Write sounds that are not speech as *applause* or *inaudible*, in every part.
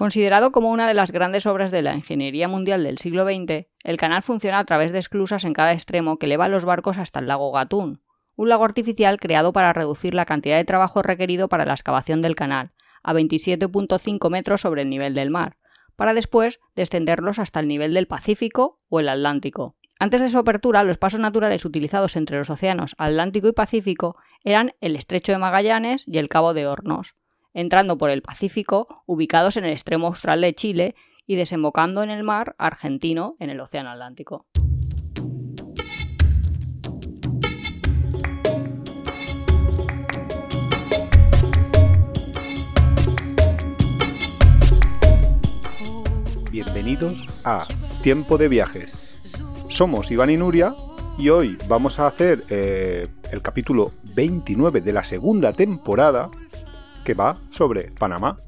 Considerado como una de las grandes obras de la ingeniería mundial del siglo XX, el canal funciona a través de esclusas en cada extremo que eleva los barcos hasta el lago Gatún, un lago artificial creado para reducir la cantidad de trabajo requerido para la excavación del canal, a 27.5 metros sobre el nivel del mar, para después descenderlos hasta el nivel del Pacífico o el Atlántico. Antes de su apertura, los pasos naturales utilizados entre los océanos Atlántico y Pacífico eran el Estrecho de Magallanes y el Cabo de Hornos, entrando por el Pacífico, ubicados en el extremo austral de Chile y desembocando en el mar argentino en el Océano Atlántico. Bienvenidos a Tiempo de Viajes. Somos Iván y Nuria y hoy vamos a hacer eh, el capítulo 29 de la segunda temporada que va sobre Panamá.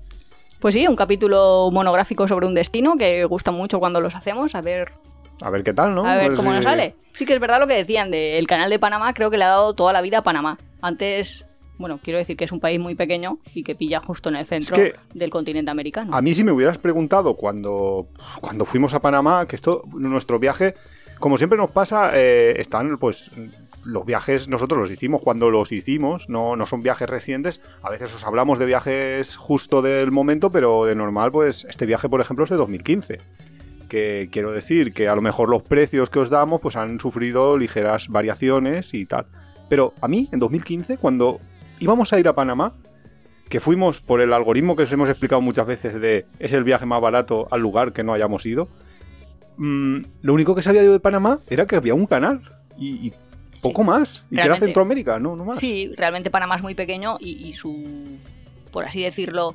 Pues sí, un capítulo monográfico sobre un destino que gusta mucho cuando los hacemos, a ver A ver qué tal, ¿no? A ver Pues, cómo nos sale. Sí que es verdad lo que decían del canal de Panamá, creo que le ha dado toda la vida a Panamá. Antes, bueno, quiero decir que es un país muy pequeño y que pilla justo en el centro que- del continente americano. A mí si me hubieras preguntado cuando, cuando fuimos a Panamá, que esto, nuestro viaje, como siempre nos pasa, eh, están pues los viajes nosotros los hicimos cuando los hicimos, no, no son viajes recientes. A veces os hablamos de viajes justo del momento, pero de normal, pues este viaje, por ejemplo, es de 2015. Que quiero decir que a lo mejor los precios que os damos pues han sufrido ligeras variaciones y tal. Pero a mí, en 2015, cuando íbamos a ir a Panamá, que fuimos por el algoritmo que os hemos explicado muchas veces de es el viaje más barato al lugar que no hayamos ido, mm, lo único que sabía yo de Panamá era que había un canal y, y poco más. Y que era. Centroamérica, no, no más. Sí, realmente Panamá es muy pequeño y, y su, por así decirlo,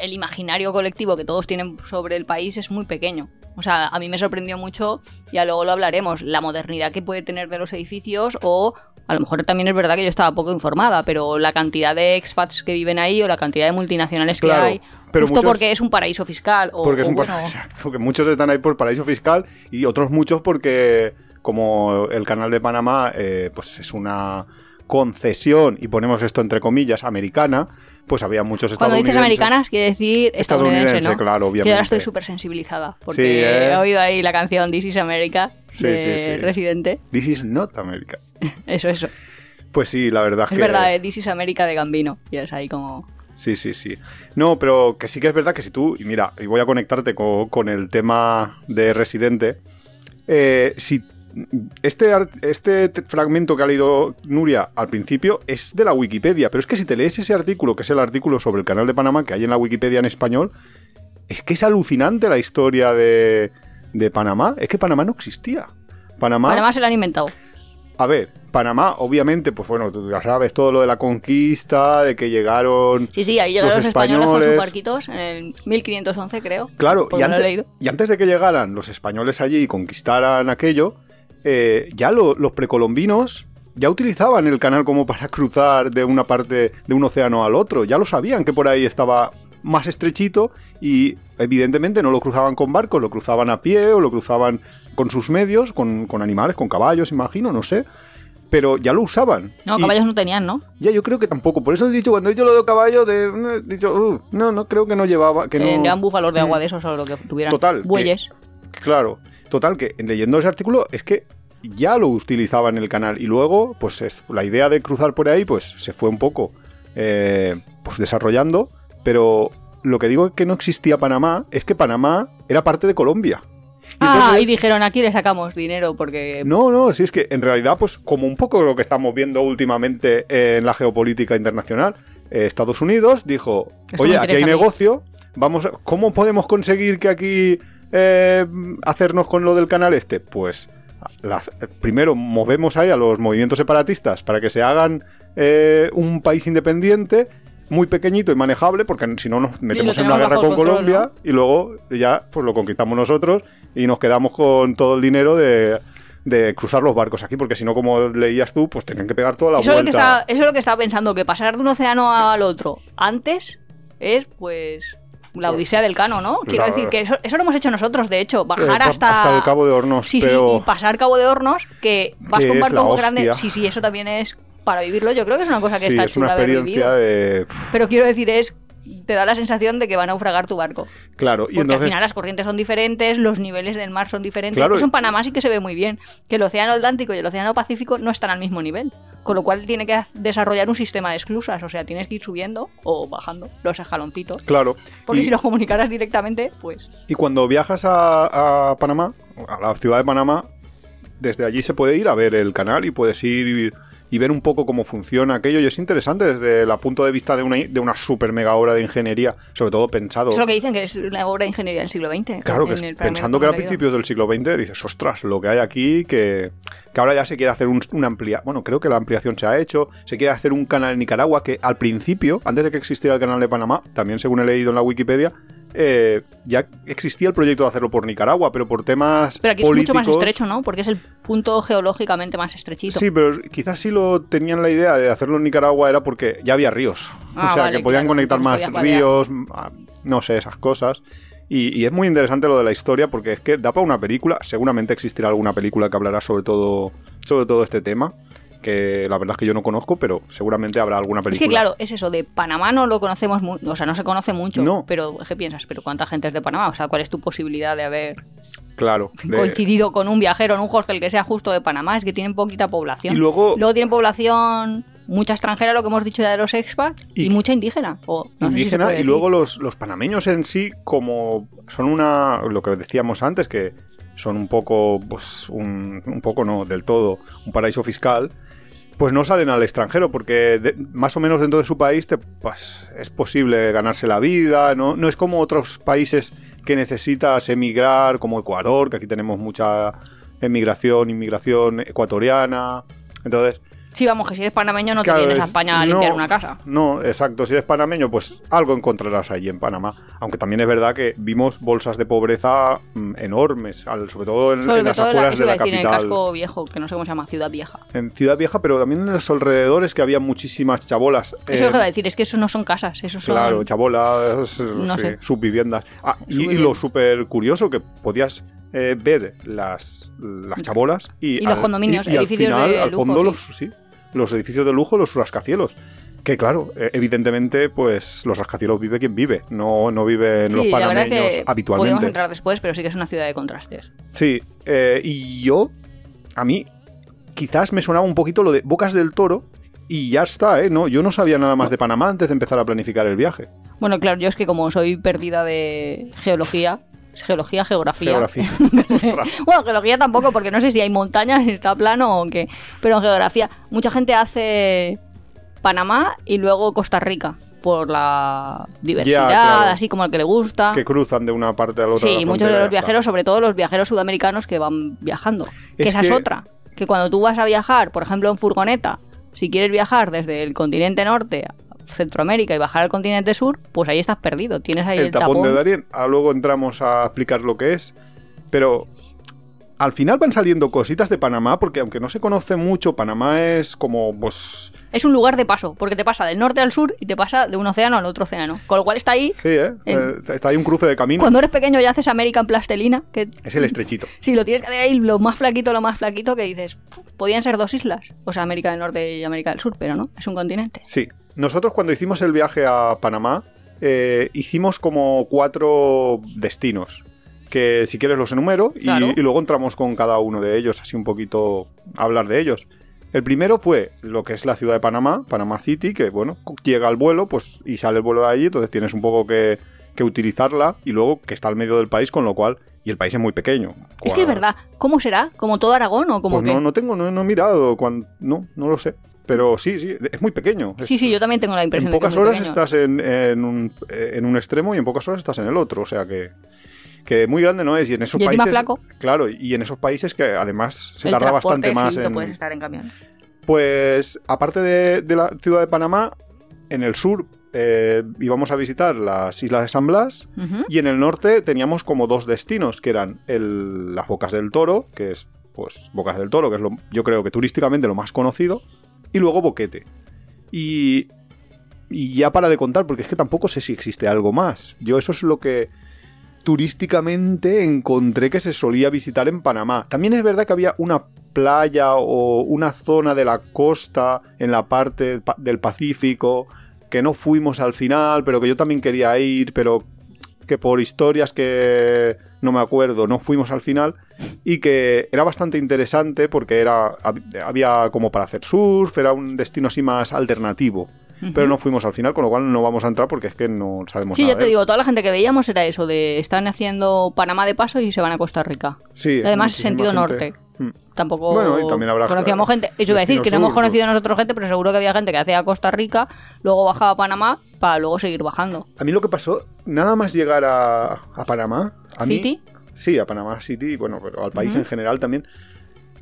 el imaginario colectivo que todos tienen sobre el país es muy pequeño. O sea, a mí me sorprendió mucho, ya luego lo hablaremos, la modernidad que puede tener de los edificios o a lo mejor también es verdad que yo estaba poco informada, pero la cantidad de expats que viven ahí o la cantidad de multinacionales que Claro, hay, pero justo muchos- porque es un paraíso fiscal o, Porque es o un bueno, *laughs* Exacto, que muchos están ahí por paraíso fiscal y otros muchos porque como el canal de Panamá eh, pues es una concesión y ponemos esto entre comillas americana, pues había muchos Cuando estadounidenses. dices americanas, quiere decir estadounidense, Estadounidense, ¿no? claro, Que yo ahora obviamente. estoy súper sensibilizada, porque Sí, ¿eh? he oído ahí la canción This is America Sí, de sí, sí. Residente. This is not America. *laughs* Eso, eso. Pues sí, la verdad Es que verdad, eh, This is America de Gambino. Y es ahí como... Sí, sí, sí. No, pero que sí que es verdad que si tú, y mira, y voy a conectarte co- con, el tema de Residente, eh, si este, este te- fragmento que ha leído Nuria al principio es de la Wikipedia, pero es que si te lees ese artículo, que es el artículo sobre el canal de Panamá que hay en la Wikipedia en español, es que es alucinante la historia de, de Panamá. Es que Panamá no existía. Panamá, Además se lo han inventado. a ver, Panamá, obviamente, pues bueno, tú ya sabes todo lo de la conquista, de que llegaron Sí, sí, ahí llegaron Los los, españoles, con sus españoles. barquitos en el 1511, creo. Claro, y antes, y antes de que llegaran los españoles allí y conquistaran aquello, eh, ya lo- los precolombinos ya utilizaban el canal como para cruzar de una parte de un océano al otro. Ya lo sabían que por ahí estaba más estrechito y evidentemente no lo cruzaban con barcos, lo cruzaban a pie o lo cruzaban con sus medios, con, con animales, con caballos, imagino, no sé. Pero ya lo usaban. No, Y- caballos no tenían, ¿no? Ya, yo creo que tampoco. Por eso he dicho, cuando he dicho lo de caballo, de, he dicho, "Uh, no, no, creo que no llevaba. Que no... Búfalos de agua Mm. de esos o lo que tuvieran. Total, que- Bueyes. Claro, total, que leyendo ese artículo es que ya lo utilizaban en el canal y luego, pues es- la idea de cruzar por ahí, pues se fue un poco eh, pues desarrollando, pero lo que digo que no existía Panamá es que Panamá era parte de Colombia. Y Ah, entonces- y dijeron, aquí le sacamos dinero porque... no, no, sí es que en realidad, pues como un poco lo que estamos viendo últimamente en la geopolítica internacional, eh, Estados Unidos dijo, Esto oye, aquí hay interesa a mí". negocio, vamos, a- ¿cómo podemos conseguir que aquí eh, hacernos con lo del canal este? Pues la- primero movemos ahí a los movimientos separatistas para que se hagan eh, un país independiente. Muy pequeñito y manejable, porque si no nos metemos en una guerra con control, Colombia y luego ya pues lo conquistamos nosotros y nos quedamos con todo el dinero de, de cruzar los barcos aquí, porque si no, como leías tú, pues tenían que pegar toda la Eso es, lo que está, eso es lo que estaba pensando, que pasar de un océano al otro antes es, pues, la odisea del cano, ¿no? Quiero decir que eso, eso lo hemos hecho nosotros, de hecho, Eh, bajar pa- hasta... el Cabo de Hornos, Sí, pero sí, y pasar Cabo de Hornos, que vas con barco muy grande. Sí, sí, eso también es para vivirlo. Yo creo que es una cosa que sí, está es una experiencia de... Pero quiero decir, es te da la sensación de que va a naufragar tu barco. Claro, y Porque entonces... al final las corrientes son diferentes, los niveles del mar son diferentes. Claro, Eso en Panamá sí que se ve muy bien, que el Océano Atlántico y el Océano Pacífico no están al mismo nivel. Con lo cual tiene que desarrollar un sistema de esclusas, o sea, tienes que ir subiendo o bajando los escaloncitos. Claro. Porque y, si los comunicaras directamente, pues... y cuando viajas a, a Panamá, a la ciudad de Panamá, desde allí se puede ir a ver el canal y puedes ir y, ver un poco cómo funciona aquello. Y es interesante desde el punto de vista de una, de una super mega obra de ingeniería, sobre todo pensado. Es lo que dicen que es una obra de ingeniería del siglo XX. Claro, que es- pensando que era principios del siglo XX, dices, ostras, lo que hay aquí, que, que ahora ya se quiere hacer un, una ampliación. Bueno, creo que la ampliación se ha hecho. Se quiere hacer un canal en Nicaragua que al principio, antes de que existiera el canal de Panamá, también según he leído en la Wikipedia, eh, ya existía el proyecto de hacerlo por Nicaragua, pero por temas Pero aquí políticos. es mucho más estrecho, ¿no? Porque es el punto geológicamente más estrechito. Sí, pero quizás si lo tenían la idea de hacerlo en Nicaragua era porque ya había ríos. Ah, o sea, vale, que podían claro, conectar más ríos, no sé, esas cosas. Y, y es muy interesante lo de la historia porque es que da para una película. Seguramente existirá alguna película que hablará sobre todo, sobre todo este tema. Que la verdad es que yo no conozco, pero seguramente habrá alguna Es película. que claro, es eso, de Panamá no lo conocemos mucho, o sea, no se conoce mucho, No. pero ¿qué piensas? ¿Pero cuánta gente es de Panamá? O sea, ¿cuál es tu posibilidad de haber Claro. de- coincidido con un viajero en un hostel que sea justo de Panamá? Es que tienen poquita población. Y luego- tienen población mucha extranjera, lo que hemos dicho ya de los expats, y, Y- mucha indígena. O, no si indígena y luego los, los panameños en sí como son una lo que decíamos antes que son un poco pues un, un poco no del todo un paraíso fiscal pues no salen al extranjero porque de- más o menos dentro de su país te, pues, es posible ganarse la vida no, no es como otros países que necesitas emigrar como Ecuador que aquí tenemos mucha emigración inmigración ecuatoriana. Entonces Sí, vamos, que si eres panameño no Claro, te vienes a es- España a no, limpiar una casa. No, exacto. Si eres panameño, pues algo encontrarás allí en Panamá. Aunque también es verdad que vimos bolsas de pobreza mm, enormes, al- sobre todo en, Sobre en las todo la, afueras eso de la decir, en el capital. casco viejo, que no sé cómo se llama, Ciudad Vieja. En Ciudad Vieja, pero también en los alrededores que había muchísimas chabolas. Eso Eh, es lo que iba a decir, es que eso no son casas, eso son... Claro, chabolas, No sí, sé. subviviendas. Ah, y, lo súper curioso que podías eh, ver las, las chabolas y, Y los condominios, y, y al final, de al lujo, fondo, sí. los, sí, los edificios de lujo, los rascacielos. Que claro, eh, evidentemente, pues los rascacielos vive quien vive, no, no viven los la panameños es que podemos habitualmente. entrar después, pero sí que es una ciudad de contrastes. Sí, eh, y yo, a mí, quizás me sonaba un poquito lo de Bocas del Toro y ya está, ¿eh? No, yo no sabía nada más de Panamá antes de empezar a planificar el viaje. Bueno, claro, yo es que como soy perdida de geología, geología, geografía. Geografía. *laughs* Bueno, geología tampoco, porque no sé si hay montañas, si está plano o qué. Pero en geografía, mucha gente hace Panamá y luego Costa Rica. Por la diversidad, claro. así como al que le gusta. que cruzan de una parte a la otra. Sí, muchos de los está. viajeros, sobre todo los viajeros sudamericanos que van viajando. Que Es esa es otra. Que cuando tú vas a viajar, por ejemplo, en furgoneta, si quieres viajar desde el continente norte a Centroamérica y bajar al continente sur, pues ahí estás perdido. Tienes ahí el, el tapón, de Darien. Ah, luego entramos a explicar lo que es. Pero al final van saliendo cositas de Panamá, porque aunque no se conoce mucho, Panamá es como, pues. Es un lugar de paso, porque te pasa del norte al sur y te pasa de un océano al otro océano. Con lo cual está ahí. Sí, ¿eh? En- Eh, Está ahí un cruce de camino. Cuando eres pequeño ya haces América en plastelina, que Es el estrechito. si lo tienes que hacer ahí lo más flaquito, lo más flaquito, que dices, "Puf, podían ser dos islas. O sea, América del Norte y América del Sur, pero no, es un continente. Sí. Nosotros cuando hicimos el viaje a Panamá, eh, hicimos como cuatro destinos. Que si quieres los enumero y, y luego entramos con cada uno de ellos, así un poquito a hablar de ellos. El primero fue lo que es la ciudad de Panamá, Panamá City, que bueno, llega el vuelo pues y sale el vuelo de allí, entonces tienes un poco que, que utilizarla y luego que está al medio del país, con lo cual, y el país es muy pequeño. Es que es verdad, ¿cómo será? ¿Como todo Aragón o como Pues no, no tengo, no, no he mirado, cuan- no, no lo sé. Pero sí, sí, es muy pequeño. Sí, Es- sí, yo también tengo la impresión en de que pocas es muy horas pequeño. estás en, en un, en un extremo y en pocas horas estás en el otro. O sea que, que muy grande no es. Y en esos Y países. flaco. Claro, y en esos países que además se El tarda bastante más sí, que en. puedes estar en camión. Pues aparte de, de la ciudad de Panamá, en el sur eh, íbamos a visitar las islas de San Blas. Y en el norte teníamos como dos destinos, que eran el- las Bocas del Toro, que es pues Bocas del Toro, que es lo, yo creo que turísticamente lo más conocido, y luego Boquete. Y, y ya para de contar, porque es que tampoco sé si existe algo más. Yo eso es lo que turísticamente encontré que se solía visitar en Panamá. También es verdad que había una playa o una zona de la costa en la parte pa- del Pacífico que no fuimos al final, pero que yo también quería ir, pero que por historias que no me acuerdo no fuimos al final y que era bastante interesante porque era había como para hacer surf, era un destino así más alternativo. Pero no fuimos al final, con lo cual no vamos a entrar porque es que no sabemos sí, nada. Sí, ya te digo, toda la gente que veíamos era eso, de están haciendo Panamá de paso y se van a Costa Rica. Sí. Además, sentido norte. Mm. Tampoco bueno, y también habrá conocíamos gente. Eso iba a decir que no hemos conocido nosotros gente, pero seguro que había gente que hacía Costa Rica, luego bajaba a Panamá para luego seguir bajando. A mí lo que pasó, nada más llegar a, Panamá. A ¿City? sí, a Panamá City, bueno, pero al país en general también.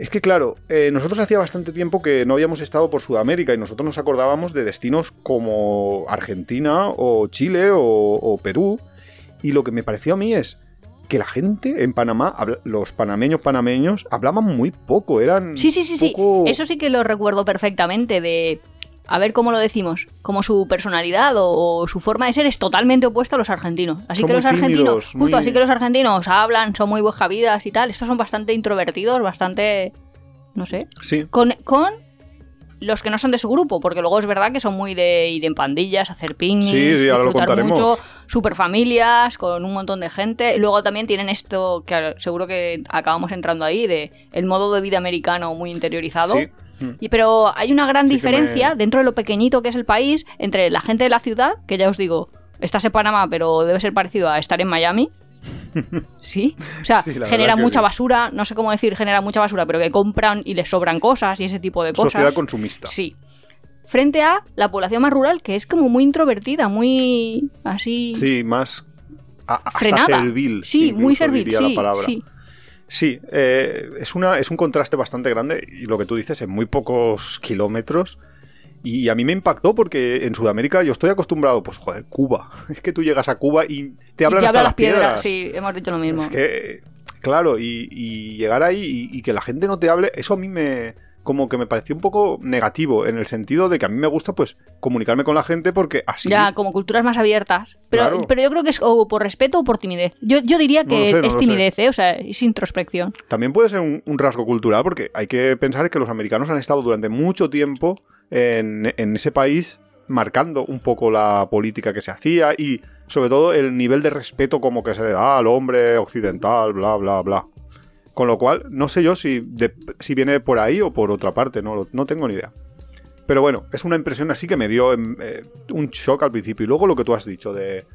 Es que claro, eh, nosotros hacía bastante tiempo que no habíamos estado por Sudamérica y nosotros nos acordábamos de destinos como Argentina o Chile o Perú. Y lo que me pareció a mí es, que la gente en Panamá, los panameños panameños, hablaban muy poco, eran... Sí, sí, sí, sí, eso sí que lo recuerdo perfectamente, de... A ver cómo lo decimos, como su personalidad o, su forma de ser es totalmente opuesta a los argentinos. Así que los argentinos, justo así que los argentinos hablan, son muy vidas y tal. Estos son bastante introvertidos, bastante, no sé. Sí. Con, con los que no son de su grupo, porque luego es verdad que son muy de ir en pandillas, hacer picnics, sí, sí, ahora lo contaremos. mucho, super familias, con un montón de gente. Luego también tienen esto, que seguro que acabamos entrando ahí, de el modo de vida americano muy interiorizado. Sí. Y, pero hay una gran diferencia dentro de lo pequeñito que es el país entre la gente de la ciudad, que ya os digo, estás en Panamá, pero debe ser parecido a estar en Miami, *laughs* Sí, o sea, genera mucha basura, no sé cómo decir genera mucha basura, pero que compran y les sobran cosas y ese tipo de cosas. Sociedad consumista. Sí. Frente a la población más rural, que es como muy introvertida, muy así. Sí, más. hasta servil. Sí, muy servil. Sí, sí. Sí, eh, es, una, es un contraste bastante grande y lo que tú dices, en muy pocos kilómetros y a mí me impactó porque en Sudamérica yo estoy acostumbrado, pues joder, Cuba. *laughs* Es que tú llegas a Cuba y te hablan hasta las piedras. Sí, hemos dicho lo mismo. Es que, claro, y, llegar ahí y, que la gente no te hable, eso a mí me como que me pareció un poco negativo en el sentido de que a mí me gusta pues comunicarme con la gente porque así ya como culturas más abiertas. Pero, pero yo creo que es o por respeto o por timidez. Yo, yo diría que es timidez ¿eh? o sea es introspección. También puede ser un, un, rasgo cultural porque hay que pensar que los americanos han estado durante mucho tiempo en, ese país marcando un poco la política que se hacía y sobre todo el nivel de respeto como que se le da al hombre occidental, bla, bla, bla. Con lo cual, no sé yo si, si viene por ahí o por otra parte, no, no tengo ni idea. Pero bueno, es una impresión así que me dio eh, un shock al principio. Y luego lo que tú has dicho de,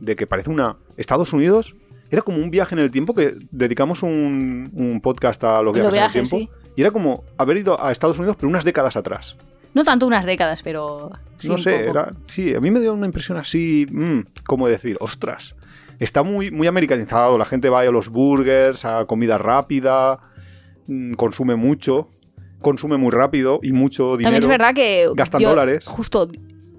de, que parece una... Estados Unidos era como un viaje en el tiempo que dedicamos un, podcast a los viajes, en el tiempo. Y era como haber ido a Estados Unidos pero unas décadas atrás. No tanto unas décadas, pero. no sé, era, sí, a mí me dio una impresión así, mmm, como decir, ostras. Está muy, muy americanizado, la gente va a los burgers, a comida rápida, mm, consume mucho, consume muy rápido y mucho dinero. También es verdad que. Gastan dólares. Justo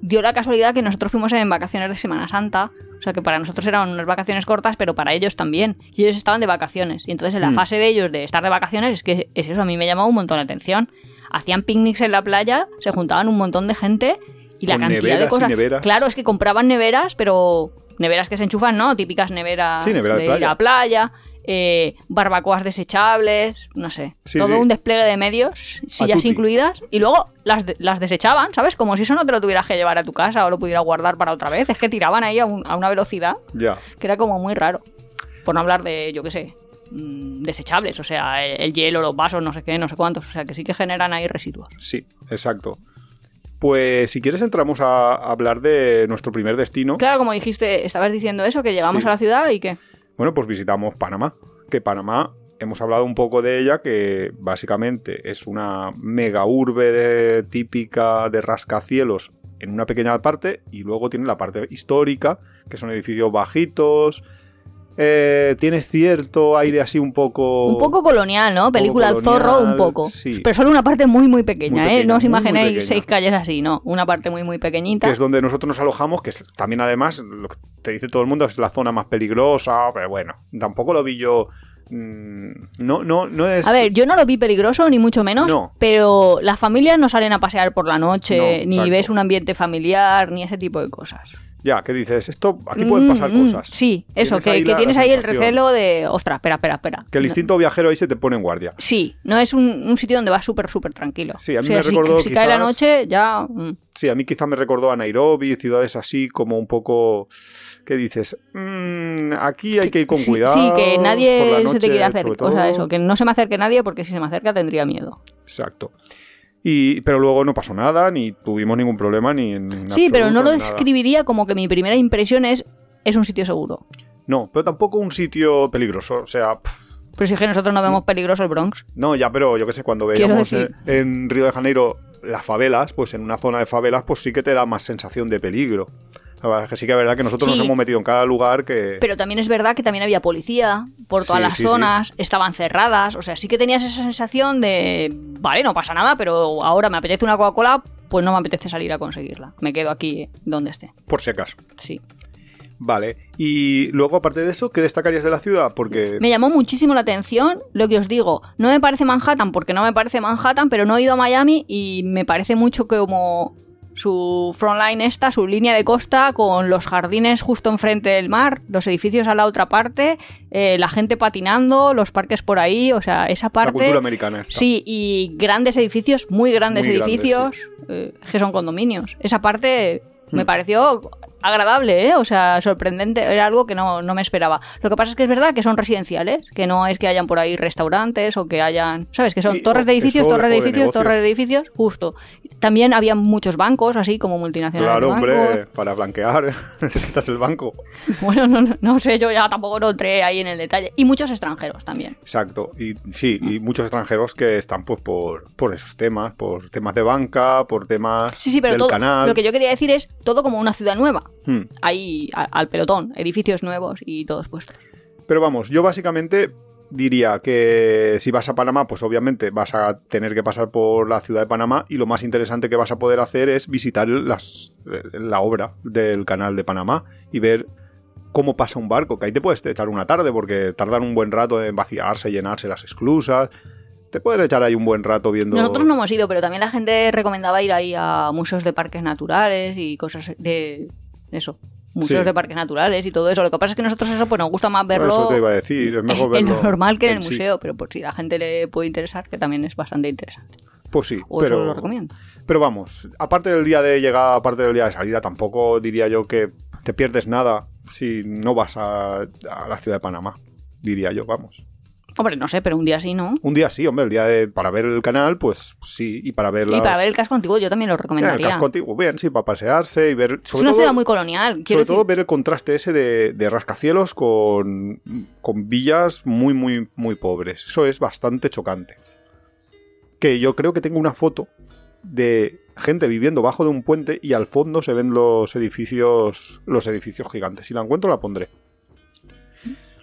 dio la casualidad que nosotros fuimos en vacaciones de Semana Santa. O sea que para nosotros eran unas vacaciones cortas, pero para ellos también. Y ellos estaban de vacaciones. Y entonces en la mm. fase de ellos de estar de vacaciones, es que es eso, a mí me llamó un montón la atención hacían picnics en la playa, se juntaban un montón de gente y la cantidad de cosas. Claro, es que compraban neveras, pero neveras que se enchufan, ¿no? Típicas neveras de, playa. la playa. Eh, barbacoas desechables, no sé, todo un despliegue de medios, sillas incluidas, y luego las, las desechaban, ¿sabes? Como si eso no te lo tuvieras que llevar a tu casa o lo pudieras guardar para otra vez, es que tiraban ahí a, a una velocidad que era como muy raro. Por no hablar de, yo qué sé, Mm, desechables, o sea, el hielo, los vasos, no sé qué, no sé cuántos, o sea, que sí que generan ahí residuos. Sí, exacto. Pues si quieres entramos a hablar de nuestro primer destino. Claro, como dijiste, estabas diciendo eso, que llegamos a la ciudad y que... Bueno, pues visitamos Panamá, que Panamá hemos hablado un poco de ella, que básicamente es una mega urbe típica de rascacielos en una pequeña parte y luego tiene la parte histórica, que son edificios bajitos, eh, tiene cierto aire así un poco. Un poco colonial, ¿no? Película al zorro, un poco. Pero solo una parte muy, muy pequeña, ¿eh? No os imaginéis seis calles así, no. Una parte muy, muy pequeñita. Que es donde nosotros nos alojamos, que es, también, además, lo que te dice todo el mundo, es la zona más peligrosa, pero bueno, tampoco lo vi yo. Mm, no, no, no es. A ver, yo no lo vi peligroso, ni mucho menos. Pero las familias no salen a pasear por la noche, ni ves un ambiente familiar, ni ese tipo de cosas. Ya, que dices, esto, aquí pueden pasar Mm, mm, cosas. Sí, eso, que, ahí que la- tienes la ahí el recelo de, ostras, espera, espera, espera. Que el instinto viajero ahí se te pone en guardia. Sí, no es un, un sitio donde vas súper, súper tranquilo. Sí, a mí O sea, me si- recordó Si, cae la quizás- noche, ya... mm. Sí, a mí quizá me recordó a Nairobi, ciudades así como un poco... ¿Qué dices? Mm, aquí hay que ir con Sí, cuidado. Sí, que nadie se te quiere hacer. O sea, eso, que no se me acerque nadie porque si se me acerca tendría miedo. Exacto. Y, pero luego no pasó nada, ni tuvimos ningún problema, ni en sí, pero no lo nada. describiría como que mi primera impresión es es un sitio seguro. No, pero tampoco un sitio peligroso. O sea, pff, Pero si es que nosotros no vemos peligroso el Bronx. no, ya, pero yo qué sé, cuando veíamos en, en Río de Janeiro las favelas, pues en una zona de favelas, pues sí que te da más sensación de peligro. Que sí que es verdad que nosotros Sí. nos hemos metido en cada lugar que... Pero también es verdad que también había policía por todas Sí, las zonas, estaban cerradas, o sea, sí que tenías esa sensación de, vale, no pasa nada, pero ahora me apetece una Coca-Cola, pues no me apetece salir a conseguirla. Me quedo aquí donde esté. Por si acaso. Sí. Vale. Y luego, aparte de eso, ¿qué destacarías de la ciudad? Porque... Me llamó muchísimo la atención lo que os digo. No me parece Manhattan porque no me parece Manhattan, pero no he ido a Miami y me parece mucho como su frontline esta, su línea de costa con los jardines justo enfrente del mar, los edificios a la otra parte, eh, la gente patinando, los parques por ahí, o sea, esa La parte... cultura americana esta. Sí, y grandes edificios, muy grandes Muy grandes, edificios, eh, que son condominios. Esa parte me Hmm. pareció agradable, ¿eh? O sea, sorprendente, era algo que no, no me esperaba. Lo que pasa es que es verdad que son residenciales, que no es que hayan por ahí restaurantes o que hayan, ¿sabes? Que son Y- torres de o- edificios, de- torres de de edificios, torres de edificios, justo. También había muchos bancos, así como multinacionales. Claro, hombre, bancos. para blanquear *laughs* necesitas el banco. *laughs* Bueno, no, no, no sé, yo ya tampoco lo entré ahí en el detalle. Y muchos extranjeros también. Exacto. Y sí, y muchos extranjeros que están pues por, por esos temas, por temas de banca, por temas Sí, sí, pero del todo, canal. lo que yo quería decir es todo como una ciudad nueva. Hmm. Ahí a- al pelotón, edificios nuevos y todos puestos. Pero vamos, yo básicamente diría que si vas a Panamá, pues obviamente vas a tener que pasar por la ciudad de Panamá y lo más interesante que vas a poder hacer es visitar las, la obra del canal de Panamá y ver cómo pasa un barco, que ahí te puedes echar una tarde porque tardan un buen rato en vaciarse, llenarse las esclusas. Te puedes echar ahí un buen rato viendo... Nosotros no hemos ido, pero también la gente recomendaba ir ahí a museos de parques naturales y cosas de eso. Museos Sí. de parques naturales y todo eso. Lo que pasa es que nosotros eso pues nos gusta más Bueno, verlo Eso te iba a decir, es mejor *laughs* en verlo. lo normal que en el sí. museo, pero por si a la gente le puede interesar, que también es bastante interesante. Pues sí, O eso lo pero, recomiendo. pero vamos, aparte del día de llegada, aparte del día de salida, tampoco diría yo que te pierdes nada si no vas a, a la ciudad de Panamá, diría yo, vamos. Hombre, no sé, pero un día sí, ¿no? Un día sí, hombre, el día de, para ver el canal, pues sí, y para ver Y las- para ver el casco antiguo yo también lo Ya, el recomendaría. casco antiguo, bien, sí, para pasearse y ver... es una todo, ciudad muy colonial. Sobre decir, todo ver el contraste ese de, de rascacielos con, con villas muy, muy, muy pobres. Eso es bastante chocante. Que yo creo que tengo una foto de gente viviendo bajo de un puente y al fondo se ven los edificios los edificios gigantes. Si la encuentro la pondré.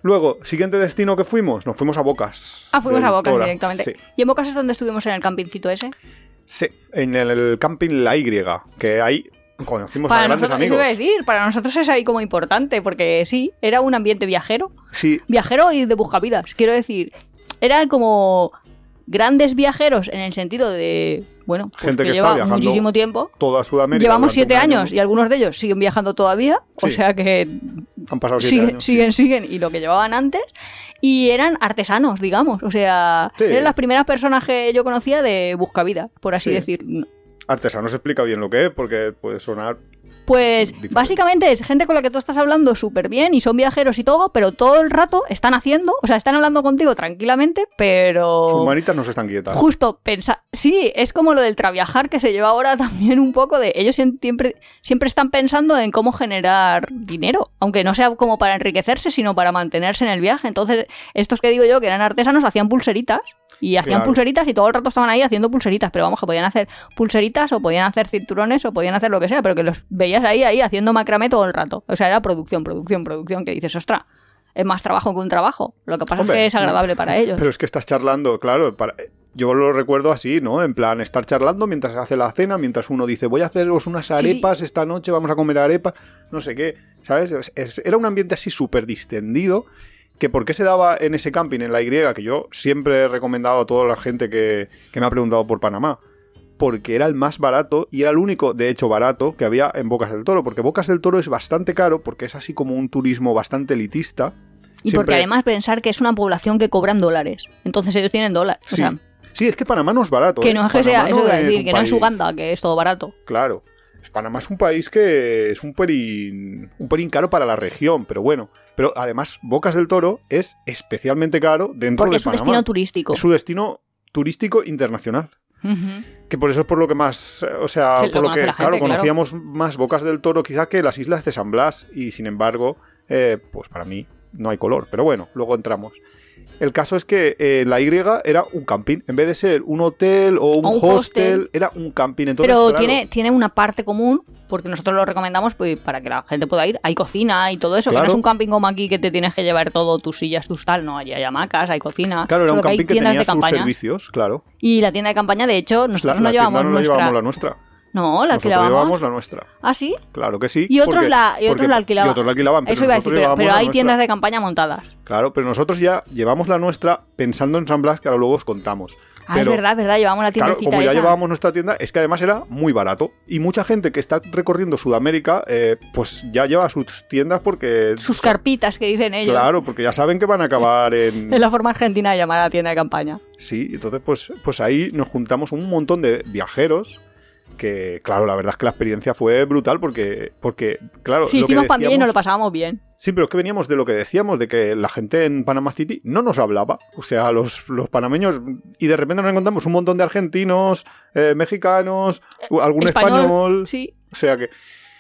Luego, siguiente destino que fuimos, nos fuimos a Bocas. Ah, fuimos a Bocas Tora. directamente. Sí. ¿Y en Bocas es donde estuvimos en el campingcito ese? Sí, en el camping La Y, que ahí conocimos a grandes nosotros, amigos. iba a decir, para nosotros es ahí como importante, porque sí, era un ambiente viajero. Sí, Viajero y de buscavidas, quiero decir. Eran como grandes viajeros en el sentido de, bueno, pues Gente que, lleva muchísimo tiempo. toda Sudamérica. Llevamos siete año. años y algunos de ellos siguen viajando todavía, o sea que Han pasado siete siguen, años. sí. siguen, siguen, y lo que llevaban antes. Y eran artesanos, digamos, o sea, Sí. eran las primeras personas que yo conocía de buscavida, por así Sí. decir. Artesano se explica bien lo que es, porque puede sonar. Pues Diferente. básicamente es gente con la que tú estás hablando súper bien y son viajeros y todo, pero todo el rato están haciendo, o sea, están hablando contigo tranquilamente, pero... Sus manitas no se están quietas. Justo, pensa sí, es como lo del traviajar que se lleva ahora *laughs* también un poco de ellos siempre, siempre están pensando en cómo generar dinero, aunque no sea como para enriquecerse, sino para mantenerse en el viaje. Entonces, estos que digo yo que eran artesanos hacían pulseritas y hacían Claro. pulseritas y todo el rato estaban ahí haciendo pulseritas, pero vamos, que podían hacer pulseritas o podían hacer cinturones o podían hacer lo que sea, pero que los veías ahí, ahí haciendo macramé todo el rato. O sea, era producción, producción, producción, que dices, ostra, es más trabajo que un trabajo. Lo que pasa Hombre, es que es agradable para ellos. Pero es que estás charlando, claro. para- Yo lo recuerdo así, ¿no? En plan, estar charlando mientras hace la cena, mientras uno dice, voy a haceros unas sí. arepas esta noche, vamos a comer arepas, no sé qué, ¿sabes? Es- es- era un ambiente así súper distendido. Que por qué se daba en ese camping, en la Y, que yo siempre he recomendado a toda la gente que, que me ha preguntado por Panamá. porque era el más barato y era el único, de hecho, barato que había en Bocas del Toro, porque Bocas del Toro es bastante caro porque es así como un turismo bastante elitista. Y Siempre- porque además pensar que es una población que cobran dólares. Entonces ellos tienen dólares. O Sí. sea, Sí, es que Panamá no es barato. que ¿eh? no es que sea, eso decir, que no es Uganda, que es todo barato. Claro. Panamá es un país que es un pelín, un pelín caro para la región, pero bueno. Pero además, Bocas del Toro es especialmente caro dentro Porque de es un Panamá. destino turístico. Es su destino turístico internacional. Que por eso es por lo que más, o sea, por lo que, la gente, claro, claro. conocíamos más Bocas del Toro quizá que las islas de San Blas y sin embargo, eh, pues para mí no hay color, pero bueno, luego entramos. El caso es que eh, la Y era un camping, en vez de ser un hotel o un, O un hostel, hostel. era un camping. Entonces, Pero claro, tiene, tiene una parte común, porque nosotros lo recomendamos pues, para que la gente pueda ir. Hay cocina y todo eso, que no Claro. es un camping como aquí que te tienes que llevar todo, tus sillas, tus tal. No, allí hay hamacas, hay cocina. Claro, era un camping que tiendas tenía de sus campaña. servicios, claro. Y la tienda de campaña, de hecho, La, nosotros la no tienda llevamos no la nuestra. llevábamos la nuestra. No, la Nosotros alquilábamos. llevábamos la nuestra. ¿Ah, sí? Claro que sí. Y otros porque- la- y otros la alquilaban. Y otros la alquilaban, pero Eso iba a decir, pero, hay tiendas de campaña montadas. Claro, pero nosotros ya llevamos la nuestra pensando en San Blas, que ahora luego os contamos. Ah, Pero, es verdad, verdad, llevamos la Claro, tiendecita como ya esa. llevábamos nuestra tienda, es que además era muy barato. Y mucha gente que está recorriendo Sudamérica, eh, pues ya lleva sus tiendas porque. Sus carpitas que dicen ellos. Claro, porque ya saben que van a acabar en. *laughs* Es la forma argentina de llamar a la tienda de campaña. Sí, entonces pues, pues ahí nos juntamos un montón de viajeros que, claro, la verdad es que la experiencia fue brutal porque, porque claro, Sí, lo que hicimos pandilla y nos lo decíamos- pasábamos bien. Sí, pero es que veníamos de lo que decíamos, de que la gente en Panama City no nos hablaba. O sea, los, los panameños, y de repente nos encontramos un montón de argentinos, eh, mexicanos, algún español. Sí. O sea que,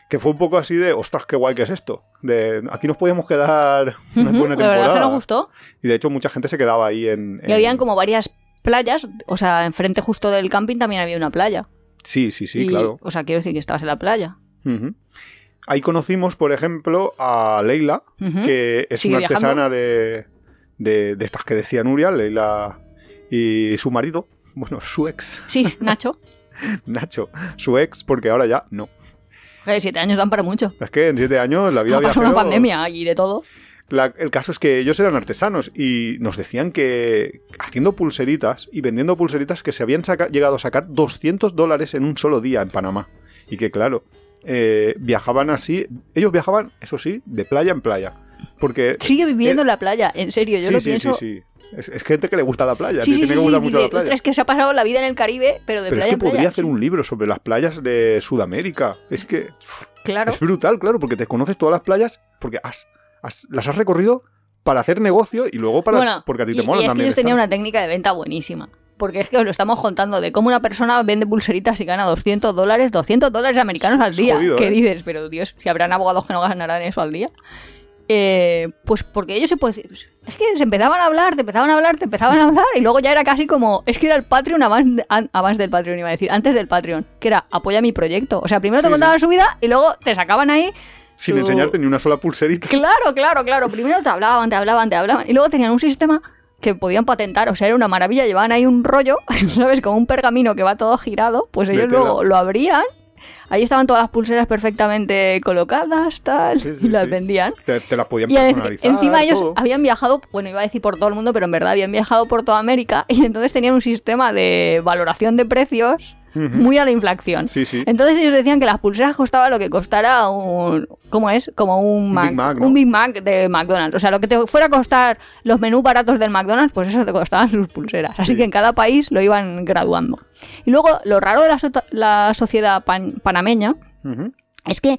que fue un poco así de, ostras, qué guay que es esto. De, aquí nos podíamos quedar una buena La verdad que temporada. nos gustó. Y de hecho mucha gente se quedaba ahí en... Y en- habían como varias playas, o sea, enfrente justo del camping también había una playa. Sí, sí, sí, Y, claro. O sea, quiero decir que estabas en la playa. Ahí conocimos, por ejemplo, a Leila, que es una viajando. artesana de, de, de estas que decía Nuria, Leila y su marido, bueno, su ex, Sí, Nacho. *laughs* Nacho, su ex, porque ahora ya no. Siete años dan para mucho. Es que en siete años la vida Ha pasado una pandemia y de todo. La- el caso es que ellos eran artesanos y nos decían que haciendo pulseritas y vendiendo pulseritas que se habían saca- llegado a sacar 200 dólares en un solo día en Panamá. Y que claro, eh, viajaban así, ellos viajaban, eso sí, de playa en playa. Porque... Sigue viviendo eh, en la playa, en serio, yo sí, lo sí, pienso. sí, sí. Es, es gente que le gusta la playa, Sí, te sí, tiene sí, que sí, gustar mucho dice, la playa. "Ostras, Es que se ha pasado la vida en el Caribe, pero de Pero es playa que en playa. podría hacer un libro sobre las playas de Sudamérica. Es que Claro. es brutal, claro, porque te conoces todas las playas porque has, has- las has recorrido para hacer negocio y luego para Bueno, porque a ti y, te y mola es que también. ellos tenían una técnica de venta buenísima. Porque es que os lo estamos contando de cómo una persona vende pulseritas y gana 200 dólares, 200 dólares americanos al Es día. jodido, ¿Qué ¿eh? dices? Pero Dios, si habrán abogados que no ganarán eso al día. Eh, pues porque ellos se pues, es que se empezaban a hablar, te empezaban a hablar, te empezaban a hablar y luego ya era casi como, es que era el Patreon avance, an- avance del Patreon, iba a decir, antes del Patreon, que era apoya mi proyecto. O sea, primero te Sí, contaban sí. su vida y luego te sacaban ahí Sin enseñarte ni una sola pulserita. Claro, claro, claro. Primero te hablaban, te hablaban, te hablaban. Y luego tenían un sistema que podían patentar. O sea, era una maravilla. Llevaban ahí un rollo, *laughs* ¿sabes? Como un pergamino que va todo girado. Pues ellos luego lo abrían. Ahí estaban todas las pulseras perfectamente colocadas, tal. Sí, sí, y las sí. vendían. Te, te las podían Y personalizar. encima ellos todo. habían viajado, bueno, iba a decir por todo el mundo, pero en verdad habían viajado por toda América *laughs* y entonces tenían un sistema de valoración de precios muy a la inflación. Sí, sí. Entonces ellos decían que las pulseras costaban lo que costara un... ¿Cómo es? Como un Mac. Big Mac, ¿no? Un Big Mac de McDonald's. O sea, lo que te fuera a costar los menús baratos del McDonald's, pues eso te costaban sus pulseras. Así Sí. que en cada país lo iban graduando. Y luego, lo raro de la, so- la sociedad pan- panameña es que,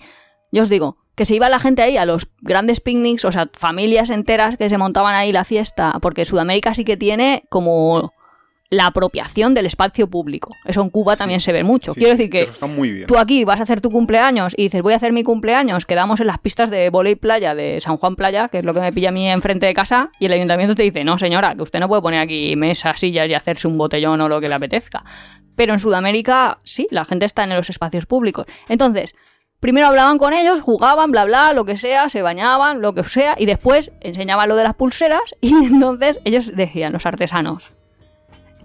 yo os digo, que se iba la gente ahí a los grandes picnics, o sea, familias enteras que se montaban ahí la fiesta, porque Sudamérica sí que tiene como la apropiación del espacio público. Eso en Cuba también se ve mucho. Sí, Quiero decir que Eso está muy bien. Tú aquí vas a hacer tu cumpleaños y dices, voy a hacer mi cumpleaños, quedamos en las pistas de volei playa de San Juan Playa, que es lo que me pilla a mí enfrente de casa, y el ayuntamiento te dice, no señora, que usted no puede poner aquí mesas, sillas y hacerse un botellón o lo que le apetezca. Pero en Sudamérica, sí, la gente está en los espacios públicos. Entonces, primero hablaban con ellos, jugaban, bla, bla, lo que sea, se bañaban, lo que sea, y después enseñaban lo de las pulseras, *laughs* y entonces ellos decían, los artesanos,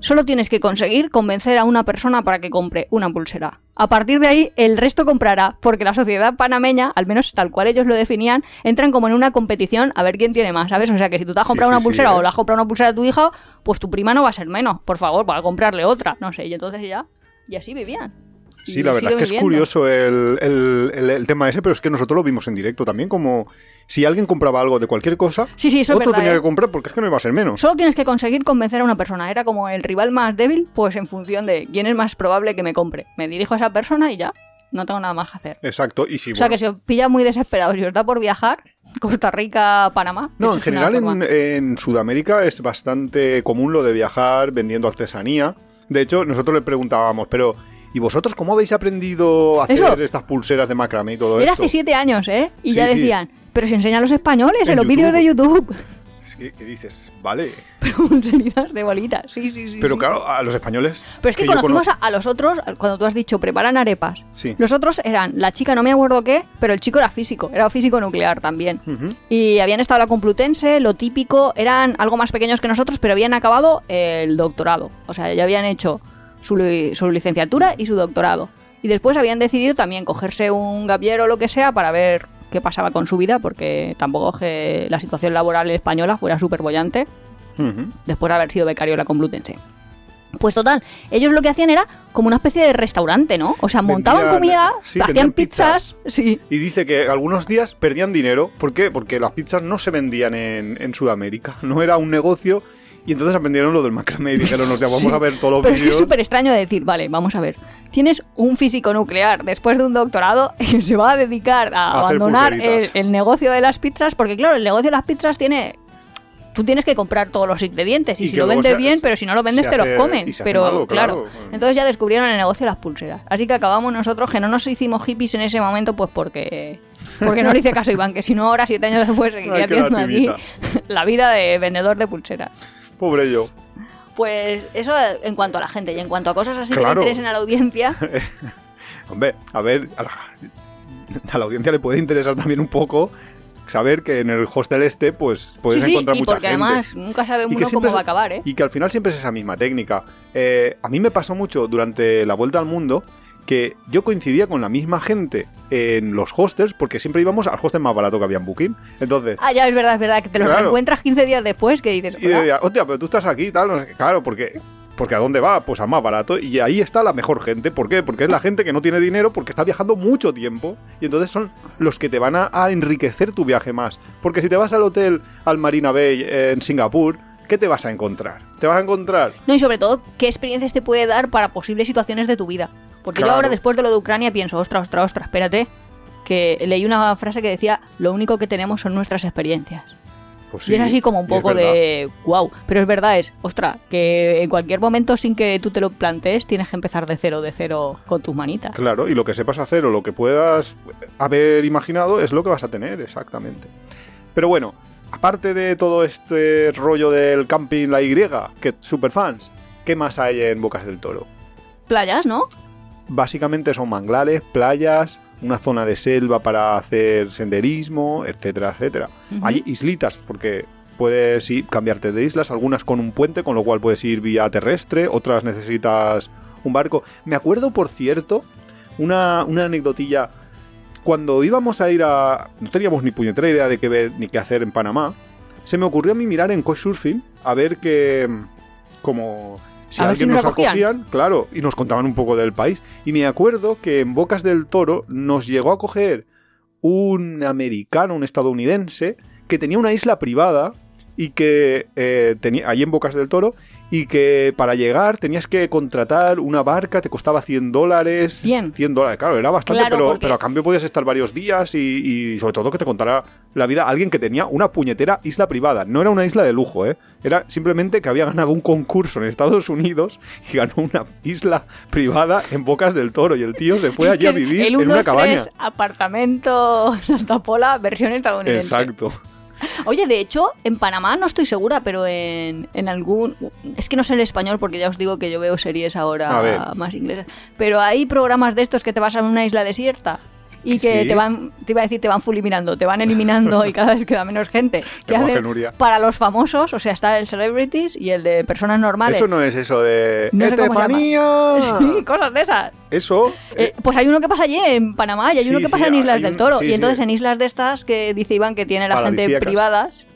Solo tienes que conseguir convencer a una persona para que compre una pulsera. A partir de ahí, el resto comprará, porque la sociedad panameña, al menos tal cual ellos lo definían, entran como en una competición a ver quién tiene más, ¿sabes? O sea que si tú te has comprado sí, una sí, pulsera eh. o le has comprado una pulsera a tu hija, pues tu prima no va a ser menos. Por favor, va a comprarle otra. No sé, y entonces ya y así vivían. Sí, la verdad es que es curioso el, el, tema ese, pero es que nosotros lo vimos en directo también, como si alguien compraba algo de cualquier cosa, sí, sí, otro tenía ¿eh? que comprar porque es que no iba a ser menos. Solo tienes que conseguir convencer a una persona. Era como el rival más débil, pues en función de quién es más probable que me compre. Me dirijo a esa persona y ya. No tengo nada más que hacer. Exacto. Y si, o sea que si os pilla muy desesperados y os da por viajar, *laughs* Costa Rica, Panamá. No, en general en, en Sudamérica es bastante común lo de viajar vendiendo artesanía. De hecho, nosotros le preguntábamos, pero ¿Y vosotros cómo habéis aprendido a hacer estas pulseras de macramé y todo Era esto? hace siete años, ¿eh? Y ya decían, pero si enseñan los españoles en, los vídeos de YouTube. Es que, ¿qué dices? Vale. *laughs* Pero pulseritas de bolitas, sí, sí, sí. Pero claro, a los españoles... Pero es que, conocimos a, los otros, cuando tú has dicho preparan arepas. Sí. Los otros eran, la chica no me acuerdo qué, pero el chico era físico, era físico nuclear también. Y habían estado a la Complutense, lo típico, eran algo más pequeños que nosotros, pero habían acabado el doctorado. O sea, ya habían hecho su, licenciatura y su doctorado. Y después habían decidido también cogerse un gaviero o lo que sea para ver qué pasaba con su vida, porque tampoco que la situación laboral española fuera súper bollante, después de haber sido becario en la Complutense. Pues total, ellos lo que hacían era como una especie de restaurante, ¿no? O sea, montaban comida, hacían pizzas, Sí. Y dice que algunos días perdían dinero. ¿Por qué? Porque las pizzas no se vendían en, en Sudamérica. No era un negocio y entonces aprendieron lo del macramé y dijeron, nos vamos a ver todos los Pero vídeos. es que es súper extraño decir, vale, vamos a ver. Tienes un físico nuclear después de un doctorado *laughs* que se va a dedicar a, abandonar el, negocio de las pizzas, porque claro, el negocio de las pizzas tiene tú tienes que comprar todos los ingredientes y, si lo vendes bien, pero si no lo vendes te los comen. Pero claro, entonces ya descubrieron el negocio de las pulseras. Así que acabamos nosotros que no nos hicimos hippies en ese momento, pues porque porque no le hice caso a Iván, que si no ahora siete años después seguiría haciendo aquí *laughs* la vida de vendedor de pulseras. Pobre yo. Pues eso en cuanto a la gente y en cuanto a cosas así que le interesen a la audiencia. *laughs* Hombre, a ver, a la, audiencia le puede interesar también un poco saber que en el hostel este pues puedes sí, encontrar y mucha porque además nunca sabe uno cómo va a acabar, ¿eh? Y que al final siempre es esa misma técnica. Eh, a mí me pasó mucho durante la vuelta al mundo que yo coincidía con la misma gente en los hostels, porque siempre íbamos al hostel más barato que había en Booking. Entonces. Ah, ya es verdad, es verdad, que te lo encuentras 15 días después que dices. Y decía, hostia, pero tú estás aquí y tal. Claro, porque. Porque ¿a dónde va? Pues al más barato. Y ahí está la mejor gente. ¿Por qué? Porque es la gente que no tiene dinero porque está viajando mucho tiempo. Y entonces son los que te van a, a enriquecer tu viaje más. Porque si te vas al hotel, al Marina Bay en Singapur, ¿qué te vas a encontrar? Te vas a encontrar. No, y sobre todo, ¿qué experiencias te puede dar para posibles situaciones de tu vida? Porque yo ahora, después de lo de Ucrania, pienso, ostras, ostras, ostras, espérate, que leí una frase que decía, lo único que tenemos son nuestras experiencias. Pues y es así como un poco de wow. Pero es verdad, es, ostras, que en cualquier momento sin que tú te lo plantees, tienes que empezar de cero, de cero con tus manitas. Claro, y lo que sepas hacer o lo que puedas haber imaginado es lo que vas a tener, exactamente. Pero bueno, aparte de todo este rollo del camping La Y, que super fans, ¿qué más hay en Bocas del Toro? Playas, ¿no? Básicamente son manglares, playas, una zona de selva para hacer senderismo, etcétera, etcétera. Hay islitas, porque puedes ir, cambiarte de islas, algunas con un puente, con lo cual puedes ir vía terrestre, otras necesitas un barco. Me acuerdo, por cierto, una, una anecdotilla. Cuando íbamos a ir a... No teníamos ni puñetera idea de qué ver ni qué hacer en Panamá. Se me ocurrió a mí mirar en Couchsurfing a ver que... Como si alguien nos, acogían, claro, y nos contaban un poco del país. Y me acuerdo que en Bocas del Toro nos llegó a coger un americano, un estadounidense, que tenía una isla privada y que eh, tenía ahí en Bocas del Toro y que para llegar tenías que contratar una barca, te costaba 100 dólares. 100. 100 dólares, claro, era bastante, pero, pero a cambio podías estar varios días y, sobre todo que te contara la vida alguien que tenía una puñetera isla privada. No era una isla de lujo, ¿eh? Era simplemente que había ganado un concurso en Estados Unidos y ganó una isla privada en Bocas del Toro y el tío se fue allí a vivir en una cabaña. apartamento *laughs* Santa Pola, versión estadounidense. Exacto. Oye, de hecho, en Panamá no estoy segura, pero en, en, algún... Es que no sé el español porque ya os digo que yo veo series ahora más inglesas. Pero hay programas de estos que te vas a una isla desierta y que te van, te iba a decir, te van fulminando, te van eliminando y cada vez queda menos gente. *laughs* Que hacen para los famosos, o sea, está el celebrities y el de personas normales. Eso no es eso de no Estefanía. *laughs* Sí, cosas de esas. Eso. Eh, eh, pues hay uno que pasa allí en Panamá y hay uno que pasa en Islas del Toro. y entonces en islas de estas que dice Iván que tiene la gente privadas,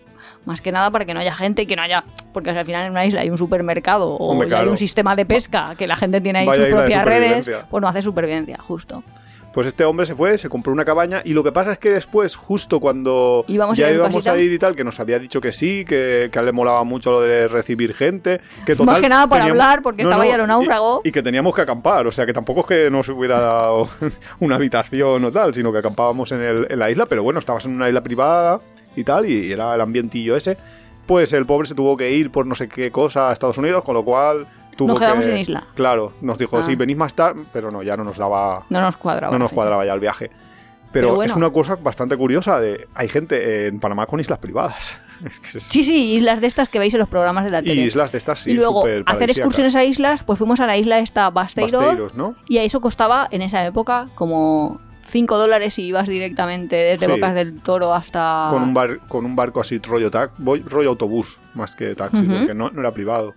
Más que nada para que no haya gente y que no haya. Porque al final en una isla hay un supermercado o Hombre, hay un sistema de pesca que la gente tiene ahí Vaya sus propias redes, pues no hace supervivencia, justo. Pues este hombre se fue, se compró una cabaña y lo que pasa es que después, justo cuando Íbamos ya a íbamos casita. a ir y tal, que nos había dicho que sí, que, que a él le molaba mucho lo de recibir gente, que total... Más que nada para teníamos- hablar, porque estaba ya lo náufrago. Y, y que teníamos que acampar, o sea que tampoco es que nos hubiera dado *laughs* una habitación o tal, sino que acampábamos en, el- en la isla, pero bueno, estabas en una isla privada y tal, y era el ambientillo ese. Pues el pobre se tuvo que ir por no sé qué cosa a Estados Unidos, con lo cual... Tuvo Nos quedamos que- en isla. Claro, nos dijo, Ah. sí, venís más tarde, pero no, ya no nos daba No nos cuadraba. no nos cuadraba ya el viaje. Pero, Pero bueno. es una cosa bastante curiosa de hay gente en Panamá con islas privadas. *laughs* Es que es- Sí, sí, islas de estas que veis en los programas de la y tele. islas de estas sí, y luego hacer excursiones a islas, pues fuimos a la isla esta Basteiros, Basteiros, ¿no? y a eso costaba en esa época como 5 dólares si ibas directamente desde Sí. Bocas del Toro hasta... Con un, bar, con un barco así rollo, tac, voy- rollo autobús, más que taxi, porque no, no era privado.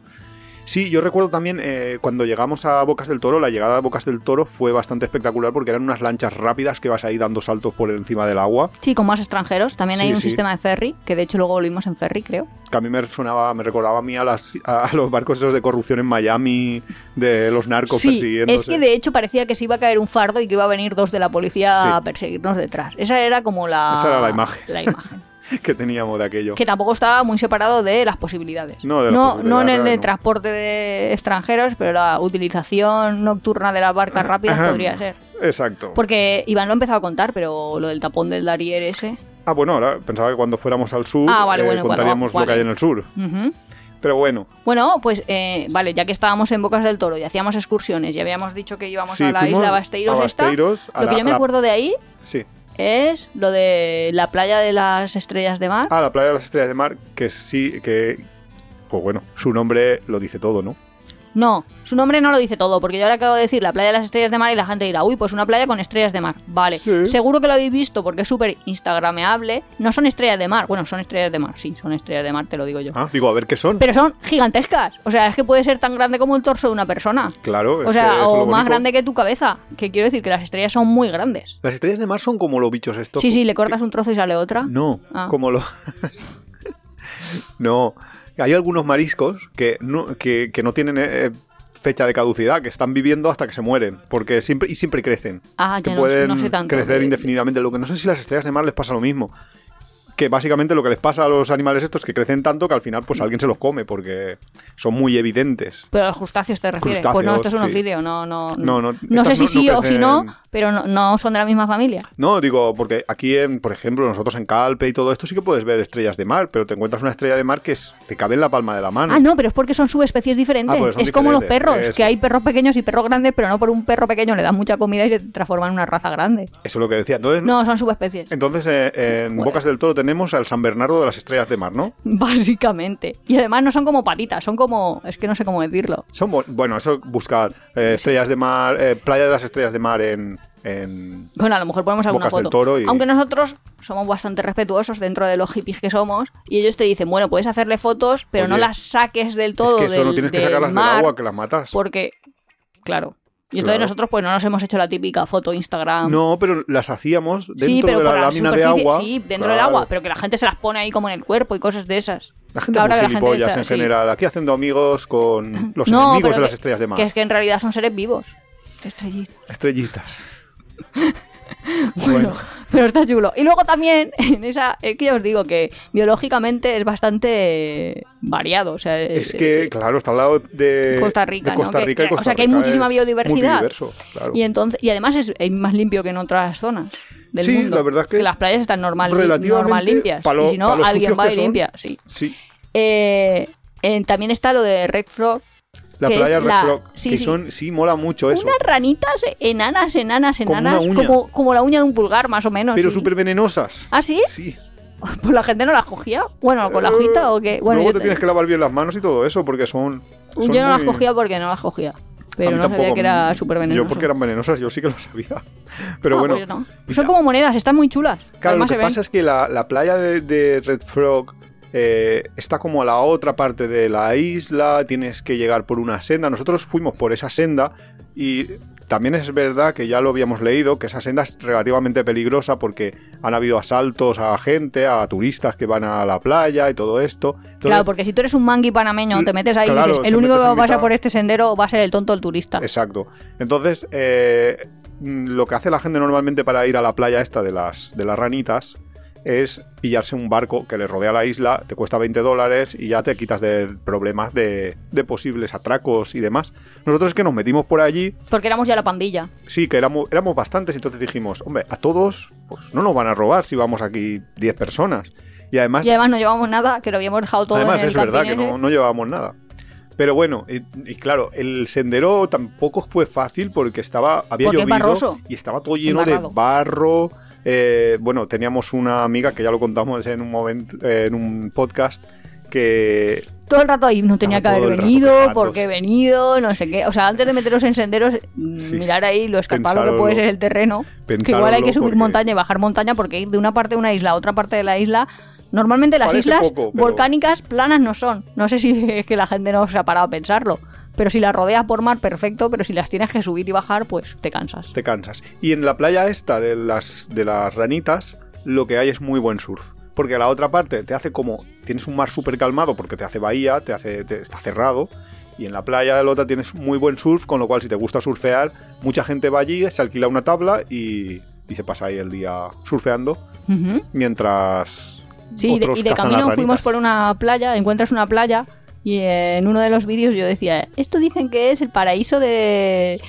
Sí, yo recuerdo también eh, cuando llegamos a Bocas del Toro, la llegada a Bocas del Toro fue bastante espectacular porque eran unas lanchas rápidas que vas ahí dando saltos por encima del agua. Sí, con más extranjeros. También hay un sí. sistema de ferry, que de hecho luego volvimos en ferry, creo. Que a mí me sonaba, me recordaba a mí a, las, a los barcos esos de corrupción en Miami, de los narcos Sí, persiguiéndose. es que de hecho parecía que se iba a caer un fardo y que iba a venir dos de la policía a perseguirnos detrás. Esa era como la... Esa era la imagen. La imagen. *laughs* *laughs* que teníamos de aquello. que tampoco estaba muy separado de las posibilidades. No, de las no, posibilidades, no en el de no. transporte de extranjeros, pero la utilización nocturna de las barcas rápidas podría ser. Exacto. Porque Iván lo ha empezado a contar, pero lo del tapón del Darier ese. Ah, bueno, ahora pensaba que cuando fuéramos al sur Ah, vale, eh, bueno, bueno, contaríamos lo vale. que hay en el sur. Pero bueno, Bueno, pues eh, vale, ya que estábamos en Bocas del Toro y hacíamos excursiones y habíamos dicho que íbamos Sí, a la isla Basteiros, a esta, Basteiros, a lo que yo me acuerdo de ahí sí. Es lo de la playa de las estrellas de mar. Ah, la playa de las estrellas de mar, que sí, que... Pues bueno, su nombre lo dice todo, ¿no? No, su nombre no lo dice todo, porque yo ahora acabo de decir la playa de las estrellas de mar y la gente dirá, uy, pues una playa con estrellas de mar. Vale, Sí. seguro que lo habéis visto porque es súper instagrameable. No son estrellas de mar, bueno, son estrellas de mar, sí, son estrellas de mar, te lo digo yo. Ah, digo, a ver qué son. Pero son gigantescas, o sea, es que puede ser tan grande como el torso de una persona. Claro, es O sea, eso es lo o más grande que tu cabeza. Que quiero decir que las estrellas son muy grandes. Las estrellas de mar son como los bichos estos. Sí, sí, le que- cortas un trozo y sale otra. No, Ah. como lo... *laughs* no, hay algunos mariscos que no, que, que no tienen eh, fecha de caducidad, que están viviendo hasta que se mueren, porque siempre y siempre crecen. Ah, que no- pueden no sé tanto crecer de- indefinidamente. Lo que no sé si las estrellas de mar les pasa lo mismo. Que básicamente lo que les pasa a los animales estos es que crecen tanto que al final pues alguien se los come porque son muy evidentes. Pero a los crustáceos te refieres. pues no, esto es un Crustáceos, sí. ofidio, no, no. No, no, No sé si sí no o si no, pero no, son de la misma familia. No, digo, porque aquí, en, por ejemplo, nosotros en Calpe y todo esto sí que puedes ver estrellas de mar, pero te encuentras una estrella de mar que es- te cabe en la palma de la mano. Ah, no, pero es porque son subespecies diferentes. Ah, pues son es como los perros, eso. que hay perros pequeños y perros grandes, pero no por un perro pequeño le das mucha comida y se transforma en una raza grande. Eso es lo que decía. Entonces, No, son subespecies. entonces eh, en. Bocas del Toro tenemos al San Bernardo de las estrellas de mar, ¿no? *laughs* Básicamente. Y además no son como patitas, son como. Es que no sé cómo decirlo. Son bueno, eso buscar eh, estrellas de mar, eh, playa de las estrellas de mar en, en- Bueno, a lo mejor ponemos alguna foto. Toro y- Aunque nosotros somos bastante respetuosos dentro de los hippies que somos, y ellos te dicen, bueno, puedes hacerle fotos, pero no las saques del todo es que eso del, no tienes que del sacarlas mar, del agua que las matas. porque, claro. Y entonces Claro. nosotros pues no nos hemos hecho la típica foto Instagram. No, pero las hacíamos dentro sí, pero de la lámina de agua. Sí, dentro del agua, pero que la gente se las pone ahí como en el cuerpo y cosas de esas. La gente es ahora muy que la gente gilipollas en sí. general. Aquí haciendo amigos con *laughs* los No, enemigos de las estrellas de mar. Que es que en realidad son seres vivos. Estrellitas. Estrellitas. *laughs* *laughs* Bueno, Bueno. pero está chulo. Y luego también, *laughs* en esa, es que ya os digo que biológicamente es bastante variado. O sea, Es que, claro, está al lado de Costa Rica. Costa Rica y que- Costa o sea, que hay Rica muchísima biodiversidad. claro. Y entonces, y además es, es más limpio que en otras zonas del Sí, mundo. la verdad es que las playas están normal, normal limpias. lo- y si no, alguien va y son. limpia. Sí. Sí, Eh, eh, también está lo de Red Frog. La que playa Red sí, que sí. son, sí, mola mucho eso. Unas ranitas enanas, enanas, enanas, como, como la uña de un pulgar, más o menos. pero súper venenosas. ¿Ah, sí? Sí. *laughs* Pues la gente no las cogía. Bueno, con la hojita o qué. Bueno, Luego te tienes que lavar bien las manos y todo eso, porque son. son yo no las cogía porque no las cogía. Pero no sabía que era súper venenoso. Yo porque eran venenosas, yo sí que lo sabía. *laughs* Pero Ah, bueno. pues no. Son como monedas, están muy chulas. Claro, lo Además que se ven. pasa es que la, la playa de, de Red Frog eh, está como a la otra parte de la isla, tienes que llegar por una senda. Nosotros fuimos por esa senda y también es verdad que ya lo habíamos leído, que esa senda es relativamente peligrosa porque han habido asaltos a gente, a turistas que van a la playa y todo esto. Entonces, claro, porque si tú eres un mangui panameño, te metes ahí claro, y dices, el único que en pasa mitad- por este sendero va a ser el tonto el turista. Exacto. Entonces, eh, mm, lo que hace la gente normalmente para ir a la playa esta de las, de las ranitas es pillarse un barco que le rodea la isla, te cuesta 20 dólares y ya te quitas de problemas de, de posibles atracos y demás. Nosotros es que nos metimos por allí, Porque éramos ya la pandilla. sí, que éramos, éramos bastantes, entonces dijimos, hombre, a todos pues no nos van a robar si vamos aquí 10 personas. Y además, Y además no llevamos nada, que lo habíamos dejado todo Además, en el es verdad que no, no llevábamos nada. Pero bueno, y, y claro, el sendero tampoco fue fácil porque estaba había Porque llovido y estaba todo lleno de barro. Eh, bueno, teníamos una amiga que ya lo contamos en un momento, eh, en un podcast que Todo el rato ahí no tenía que haber venido, porque he venido, no sé qué. O sea, antes de meteros en senderos, mm, Sí. mirar ahí lo escarpado que puede ser el terreno. Que igual hay que subir porque- montaña y bajar montaña porque ir de una parte de una isla a otra parte de la isla. Normalmente las Parece islas poco, pero- volcánicas planas no son. No sé si *laughs* es que la gente no se ha parado a pensarlo. Pero si las rodeas por mar, perfecto. Pero si las tienes que subir y bajar, pues te cansas. te cansas. Y en la playa esta de las, de las ranitas, lo que hay es muy buen surf. Porque la otra parte te hace como. Tienes un mar súper calmado porque te hace bahía, te hace, te- está cerrado. Y en la playa de la otra tienes muy buen surf, con lo cual si te gusta surfear, mucha gente va allí, se alquila una tabla y, y se pasa ahí el día surfeando. Mientras. Sí, y de, y de camino fuimos por una playa, encuentras una playa y en uno de los vídeos yo decía, esto dicen que es el paraíso de,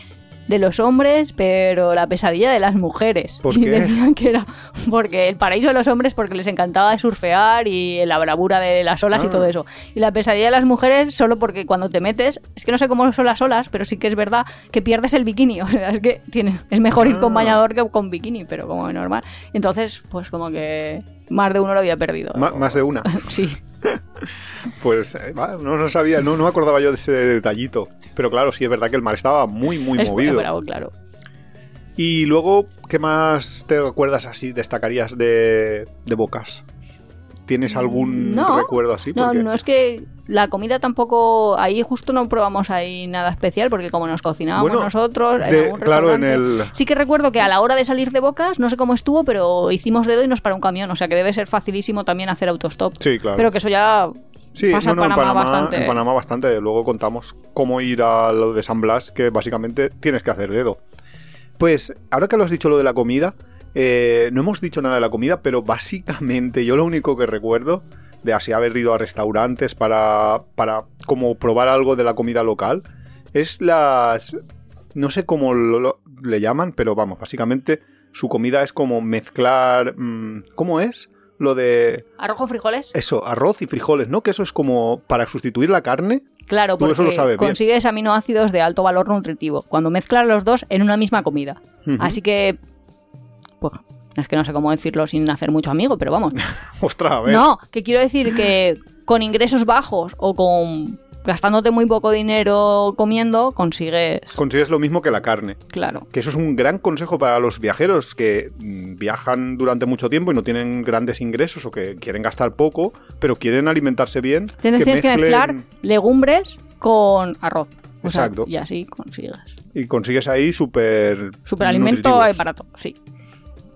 de los hombres, pero la pesadilla de las mujeres. ¿Por y qué? decían que era porque el paraíso de los hombres porque les encantaba surfear y la bravura de las olas y Ah. todo eso. Y la pesadilla de las mujeres solo porque cuando te metes, es que no sé cómo son las olas, pero sí que es verdad que pierdes el bikini. *laughs* O sea, es que tiene, es mejor ir con Ah. bañador que con bikini, pero como normal. Entonces, pues como que más de uno lo había perdido. Más de una. *laughs* Sí. *laughs* Pues eh, no lo sabía, no, no me acordaba yo de ese detallito. Pero claro, sí es verdad que el mar estaba muy, muy es movido. bravo, claro. Y luego, ¿qué más te acuerdas así, destacarías de, de Bocas? ¿Tienes algún No. recuerdo así? No, no es que la comida tampoco. Ahí justo no probamos ahí nada especial porque como nos cocinábamos Bueno, nosotros. en de- algún claro, en el... Sí que recuerdo que a la hora de salir de Bocas, no sé cómo estuvo, pero hicimos dedo y nos paró un camión. O sea que debe ser facilísimo también hacer autostop. Sí, claro. Pero que eso ya sí, pasa no, no, en en Panamá Panamá, bastante. en Panamá bastante. Luego contamos cómo ir a lo de San Blas, que básicamente tienes que hacer dedo. Pues, ahora que lo has dicho lo de la comida, eh, no hemos dicho nada de la comida, pero básicamente yo lo único que recuerdo de así haber ido a restaurantes para, para como probar algo de la comida local es las... No sé cómo lo- lo- le llaman, pero vamos, básicamente su comida es como mezclar... mm, ¿Cómo es? Lo de... arrojo frijoles. Eso, arroz y frijoles, ¿no? Que eso es como para sustituir la carne. Claro, Tú porque eso lo sabes bien. consigues aminoácidos de alto valor nutritivo cuando mezclas los dos en una misma comida. Así que. Pues, es que no sé cómo decirlo sin hacer mucho amigo, pero vamos. *laughs* Ostras, a ver. No, que quiero decir que con ingresos bajos o con gastándote muy poco dinero comiendo, consigues. Consigues lo mismo que la carne. Claro. Que eso es un gran consejo para los viajeros que mm, viajan durante mucho tiempo y no tienen grandes ingresos o que quieren gastar poco, pero quieren alimentarse bien. Tienes, tienes que mezclar legumbres con arroz. O sea, Exacto. y así consigues. Y consigues ahí súper. Hay para todo, sí.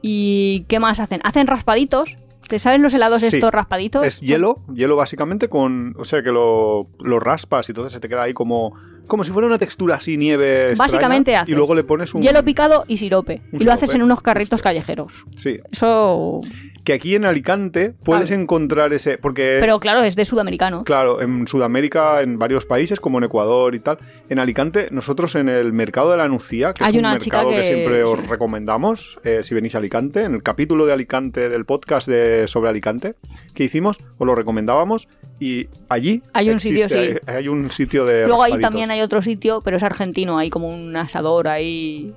¿Y qué más hacen? Hacen raspaditos. ¿Te sabes los helados Sí. estos raspaditos? Es hielo, hielo básicamente con. O sea que lo, lo raspas y entonces se te queda ahí como. Como si fuera una textura así, nieve. extraña, Básicamente haces Y luego le pones un. Hielo picado y sirope. Y lo haces en unos carritos callejeros. Sí. Eso. Que aquí en Alicante puedes encontrar ese. Porque. Pero claro, es de sudamericano. Claro, en Sudamérica, en varios países, como en Ecuador y tal. En Alicante, nosotros en el mercado de la Nucía, que Hay es un una mercado que, que- siempre os recomendamos, eh, si venís a Alicante, en el capítulo de Alicante del podcast de, sobre Alicante que hicimos, os lo recomendábamos. Y allí Hay un sitio, sí. Hay, hay un sitio de. Luego ahí también hay otro sitio, pero es argentino. Hay como un asador ahí.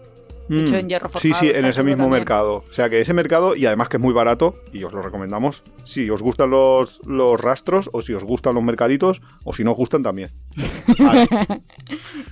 Hecho en hierro Sí, forjado, sí, en está ese mismo también. mercado. O sea que ese mercado, y además que es muy barato, y os lo recomendamos, si os gustan los, los rastros, o si os gustan los mercaditos, o si no os gustan también. *laughs* Vale.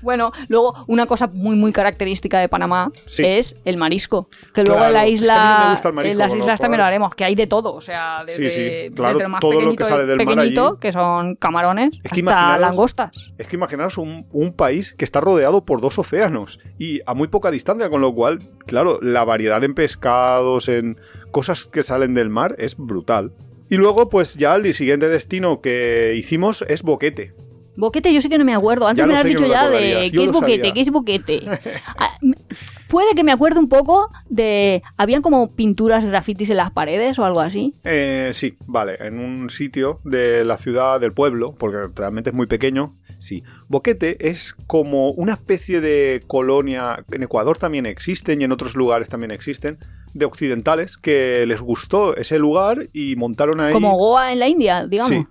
Bueno, luego una cosa muy muy característica de Panamá Sí. es el marisco. Que luego Claro, en la es que a mí me isla, gusta el marisco, en las lo islas también lo haremos, que hay de todo, o sea, desde, Sí, sí, claro, desde más todo lo que sale del mar pequeñito, allí. que son camarones, Es que hasta langostas. Es que imaginaros un, un país que está rodeado por dos océanos y a muy poca distancia, con lo cual, claro, la variedad en pescados, en cosas que salen del mar es brutal. Y luego, pues ya el siguiente destino que hicimos es Boquete. Boquete yo sí que no me acuerdo. Antes Ya me lo has sé dicho ya de qué es boquete, qué es boquete. Puede que me acuerde un poco de... ¿Habían como pinturas, grafitis en las paredes o algo así? Eh, sí, vale, en un sitio de la ciudad, del pueblo, porque realmente es muy pequeño. Sí, Boquete es como una especie de colonia, en Ecuador también existen y en otros lugares también existen, de occidentales que les gustó ese lugar y montaron ahí... Como Goa en la India, digamos. Sí.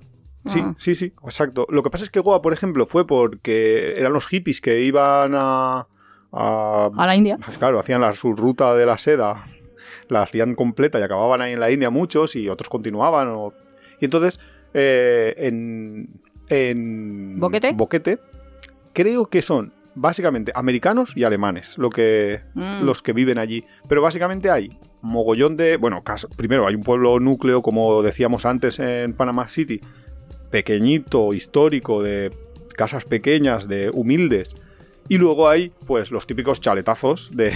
Sí, Ah. sí, sí, exacto. Lo que pasa es que Goa, por ejemplo, fue porque eran los hippies que iban a... a- A la India. pues claro, hacían la, su ruta de la seda, la hacían completa y acababan ahí en la India muchos y otros continuaban. o- Y entonces, eh, en, en ¿Boquete? Boquete, creo que son básicamente americanos y alemanes lo que, Mm. los que viven allí. Pero básicamente hay mogollón de... Bueno, cas- primero hay un pueblo núcleo, como decíamos antes en Panama City, pequeñito, histórico, de casas pequeñas, de humildes. Y luego hay, pues, los típicos chaletazos de,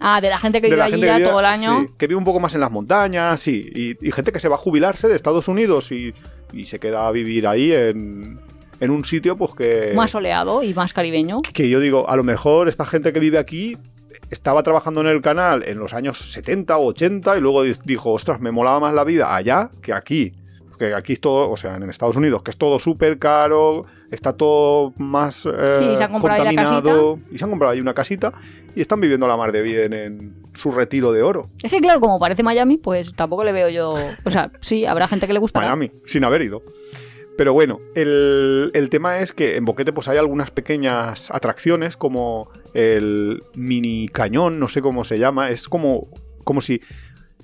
Ah, de la gente que vive allí ya vive, todo el año. sí, que vive un poco más en las montañas, sí, y, y gente que se va a jubilarse de Estados Unidos y, y se queda a vivir ahí en, en un sitio, pues que... Más soleado y más caribeño. que yo digo, a lo mejor esta gente que vive aquí estaba trabajando en el canal en los años 70 o 80 y luego di- dijo, ostras, me molaba más la vida allá que aquí. Que aquí es todo, o sea, en Estados Unidos, que es todo súper caro, está todo más eh, Sí, se han contaminado. Y se han comprado ahí una casita y están viviendo la mar de bien en su retiro de oro. Es que claro, como parece Miami, pues tampoco le veo yo... O sea, sí, habrá gente que le gusta. Miami, sin haber ido. Pero bueno, el, el tema es que en Boquete pues hay algunas pequeñas atracciones como el mini cañón, no sé cómo se llama, es como, como si...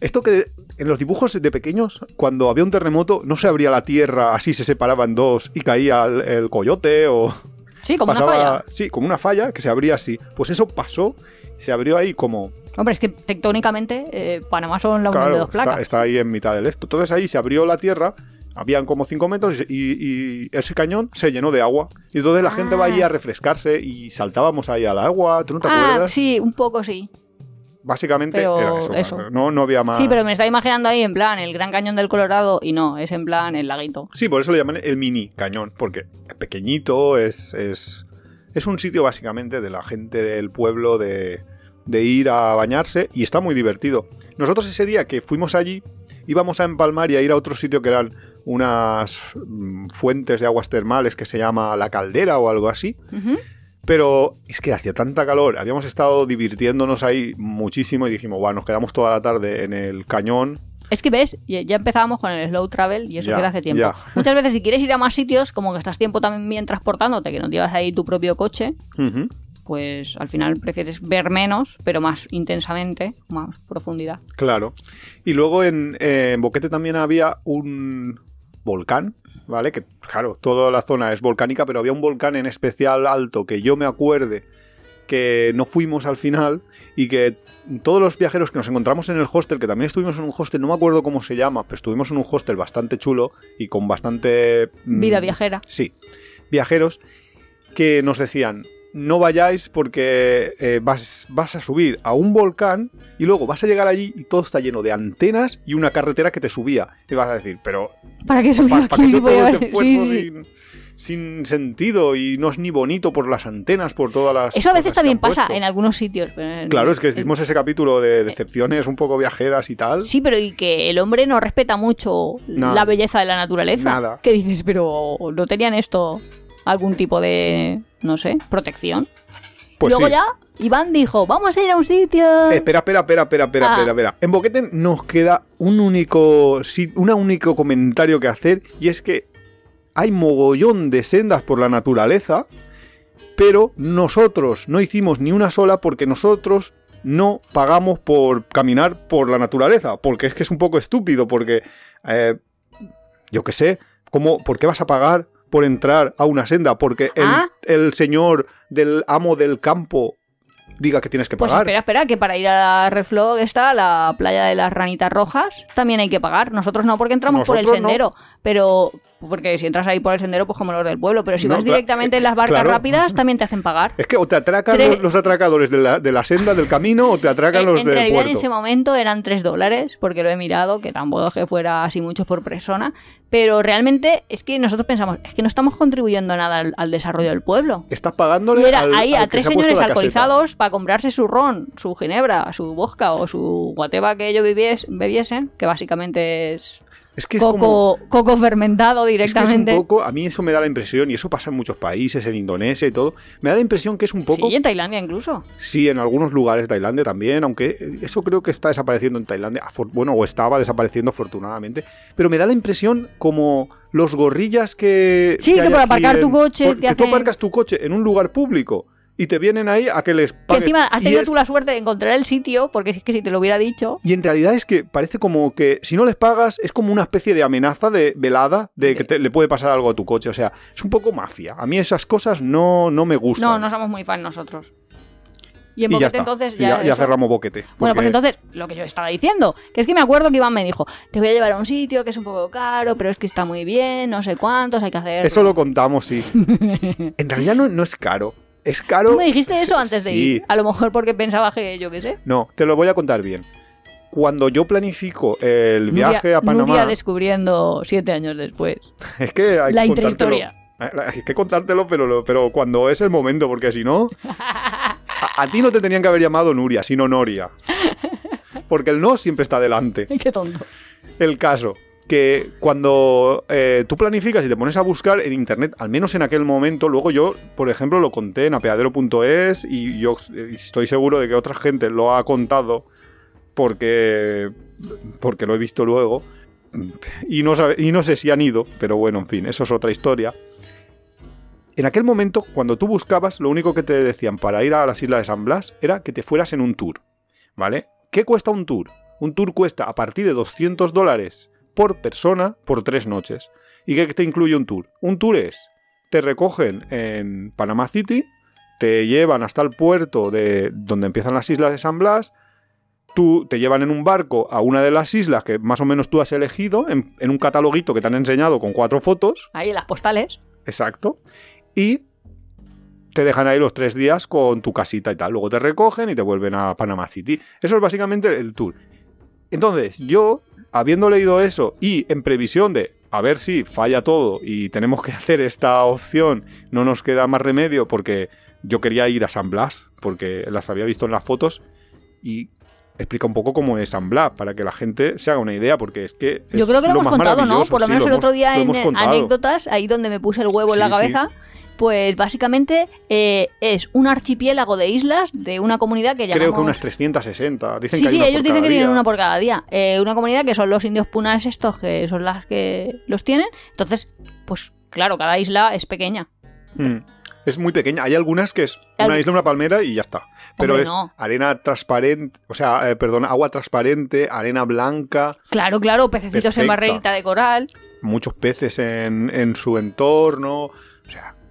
Esto que en los dibujos de pequeños, cuando había un terremoto, no se abría la tierra, así se separaba en dos y caía el, el coyote o... Sí, como pasaba- una falla. Sí, como una falla que se abría así. Pues eso pasó, se abrió ahí como Hombre, es que tectónicamente eh, Panamá son la unión de dos placas. está, está ahí en mitad del esto. Entonces ahí se abrió la tierra, habían como 5 metros y, ese cañón se llenó de agua. Y entonces la gente va ahí a refrescarse y saltábamos ahí al agua. ¿Tú no te ah, acuerdas? sí, un poco sí. Básicamente Pero era eso. eso. No, no había más. Sí, pero me estaba imaginando ahí en plan el Gran Cañón del Colorado y no, es en plan el laguito. Sí, por eso le llaman el mini cañón, porque es pequeñito, es, es, es un sitio básicamente de la gente del pueblo de, de ir a bañarse y está muy divertido. Nosotros ese día que fuimos allí íbamos a empalmar y a ir a otro sitio que eran unas mm, fuentes de aguas termales que se llama La Caldera o algo así. Ujú. Pero es que hacía tanta calor, habíamos estado divirtiéndonos ahí muchísimo y dijimos, bueno, nos quedamos toda la tarde en el cañón. Es que ves, ya empezábamos con el slow travel y eso Ya, que era hace tiempo. ya. Muchas veces si *laughs* quieres ir a más sitios, como que estás tiempo también transportándote, que no llevas ahí tu propio coche, pues al final prefieres ver menos, pero más intensamente, más profundidad. Claro. Y luego en, eh, en Boquete también había un volcán, ¿vale? Que, claro, toda la zona es volcánica, pero había un volcán en especial alto que yo me acuerde que no fuimos al final y que todos los viajeros que nos encontramos en el hostel, que también estuvimos en un hostel, no me acuerdo cómo se llama, pero estuvimos en un hostel bastante chulo y con bastante... mm, Vida viajera. Sí, viajeros que nos decían, no vayáis porque eh, vas, vas a subir a un volcán y luego vas a llegar allí y todo está lleno de antenas y una carretera que te subía. Y vas a decir, pero ¿Para qué subir ¿para aquí qué si todo voy a este Sí, sí. sin, sin sentido y no es ni bonito por las antenas, por todas las... Eso a veces que también pasa en algunos sitios. pero en- Claro, es que hicimos ese capítulo de decepciones un poco viajeras y tal. Sí, pero y que el hombre no respeta mucho Nada. la belleza de la naturaleza. Nada. ¿Qué dices? Pero no tenían esto algún tipo de, no sé, protección. Pues Luego sí. ya Iván dijo, vamos a ir a un sitio. Espera, espera, espera, espera, espera, Ah. espera, espera. En Boquete nos queda un único, un único comentario que hacer y es que hay mogollón de sendas por la naturaleza, pero nosotros no hicimos ni una sola porque nosotros no pagamos por caminar por la naturaleza, porque es que es un poco estúpido, porque eh, yo qué sé, ¿cómo, ¿por qué vas a pagar por entrar a una senda porque el, Ah. el señor del amo del campo diga que tienes que Pues pagar. espera, espera, que para ir a la Reflog está la playa de las ranitas rojas, también hay que pagar. Nosotros no, porque entramos por el no. Pero porque si entras ahí por el sendero, pues como los del pueblo, pero si No, vas directamente en las barcas claro. rápidas, también te hacen pagar. Es que o te atracan Tres- los, atracadores de la, de la senda, del camino, o te atracan En, los en del realidad en puerto. ese momento eran 3 dólares, porque lo he mirado, que tampoco es que fuera así mucho por persona, pero realmente es que nosotros pensamos, es que no estamos contribuyendo nada al, al desarrollo del pueblo. Estás pagándole Y era al- ahí al a tres se señores caseta. alcoholizados para comprarse su ron, su ginebra, su vodka o su whatever que ellos bebies- bebiesen, que básicamente es Es que es como... coco, coco fermentado Es que es un directamente. poco, a mí eso me da la impresión, y eso pasa en muchos países, en Indonesia y todo, me da la impresión que es un poco, Sí, en Tailandia incluso. sí, en algunos lugares de Tailandia también, aunque eso creo que está desapareciendo en Tailandia, bueno, o estaba desapareciendo afortunadamente, pero me da la impresión como los gorrillas que... Sí, que hay por aparcar tu coche por- te que tú hacen- aparcas tu coche en un lugar público y te vienen ahí a que les Que pagues. encima has Y tenido es- tú la suerte de encontrar el sitio, porque es que si te lo hubiera dicho, Y en realidad es que parece como que si no les pagas es como una especie de amenaza de velada de que te- le puede pasar algo a tu coche. O sea, es un poco mafia. A mí esas cosas no, no me gustan. no, no somos muy fan nosotros. Y en y Boquete entonces ya, ya, cerramos boquete. Bueno, pues entonces, lo que yo estaba diciendo, que es que me acuerdo que Iván me dijo, te voy a llevar a un sitio que es un poco caro, pero es que está muy bien, no sé cuántos, hay que hacer... Eso lo contamos, sí. *laughs* en realidad no, no es caro. Es caro. Tú me dijiste eso Sí, antes de ir. A lo mejor porque pensaba que yo qué sé. No, te lo voy a contar bien. Cuando yo planifico el viaje Nuria- a Panamá. Nuria descubriendo siete años después. *laughs* Es que hay La que contártelo. intrahistoria. Hay que contártelo, pero, pero cuando es el momento, porque si no. *laughs* A, a ti no te tenían que haber llamado Nuria, sino Noria. *laughs* Porque el no siempre está delante. Qué tonto. El caso, que cuando eh, tú planificas y te pones a buscar en internet, al menos en aquel momento, luego yo, por ejemplo, lo conté en apeadero.es y yo estoy seguro de que otra gente lo ha contado porque, porque lo he visto luego. Y no, y no sé si han ido, pero bueno, en fin, eso es otra historia. En aquel momento, cuando tú buscabas, lo único que te decían para ir a las Islas de San Blas era que te fueras en un tour. ¿Vale? ¿Qué cuesta un tour? Un tour cuesta a partir de 200 dólares por persona por tres noches. ¿Y qué te incluye un tour? Un tour es, te recogen en Panama City, te llevan hasta el puerto de donde empiezan las islas de San Blas, tú te llevan en un barco a una de las islas que más o menos tú has elegido, en, en un cataloguito que te han enseñado con cuatro fotos, Ahí las postales. exacto, y te dejan ahí los tres días con tu casita y tal. Luego te recogen y te vuelven a Panama City. Eso es básicamente el tour. Entonces, yo, habiendo leído eso y en previsión de a ver si falla todo y tenemos que *laughs* hacer esta opción, no nos queda más remedio porque yo quería ir a San Blas, porque las había visto en las fotos y explica un poco cómo es San Blas, para que la gente se haga una idea, porque es que... Yo es creo que lo, hemos contado, ¿no? Por lo Sí, menos el otro día lo en anécdotas, ahí donde me puse el huevo en la sí. Pues básicamente eh, es un archipiélago de islas de una comunidad que llamamos... Creo que unas 360. Dicen Sí, que hay sí, una ellos por dicen cada que tienen una por cada día. Eh, una comunidad que son los indios punas estos, que son las que los tienen. Entonces, pues claro, cada isla es pequeña. Mm. Es muy pequeña. Hay algunas que es una isla, una palmera y ya está. Pero Hombre, es no. arena transparente, o sea, eh, perdón, agua transparente, arena blanca, Claro, claro, pececitos en barrerita de coral. muchos peces en, en su entorno.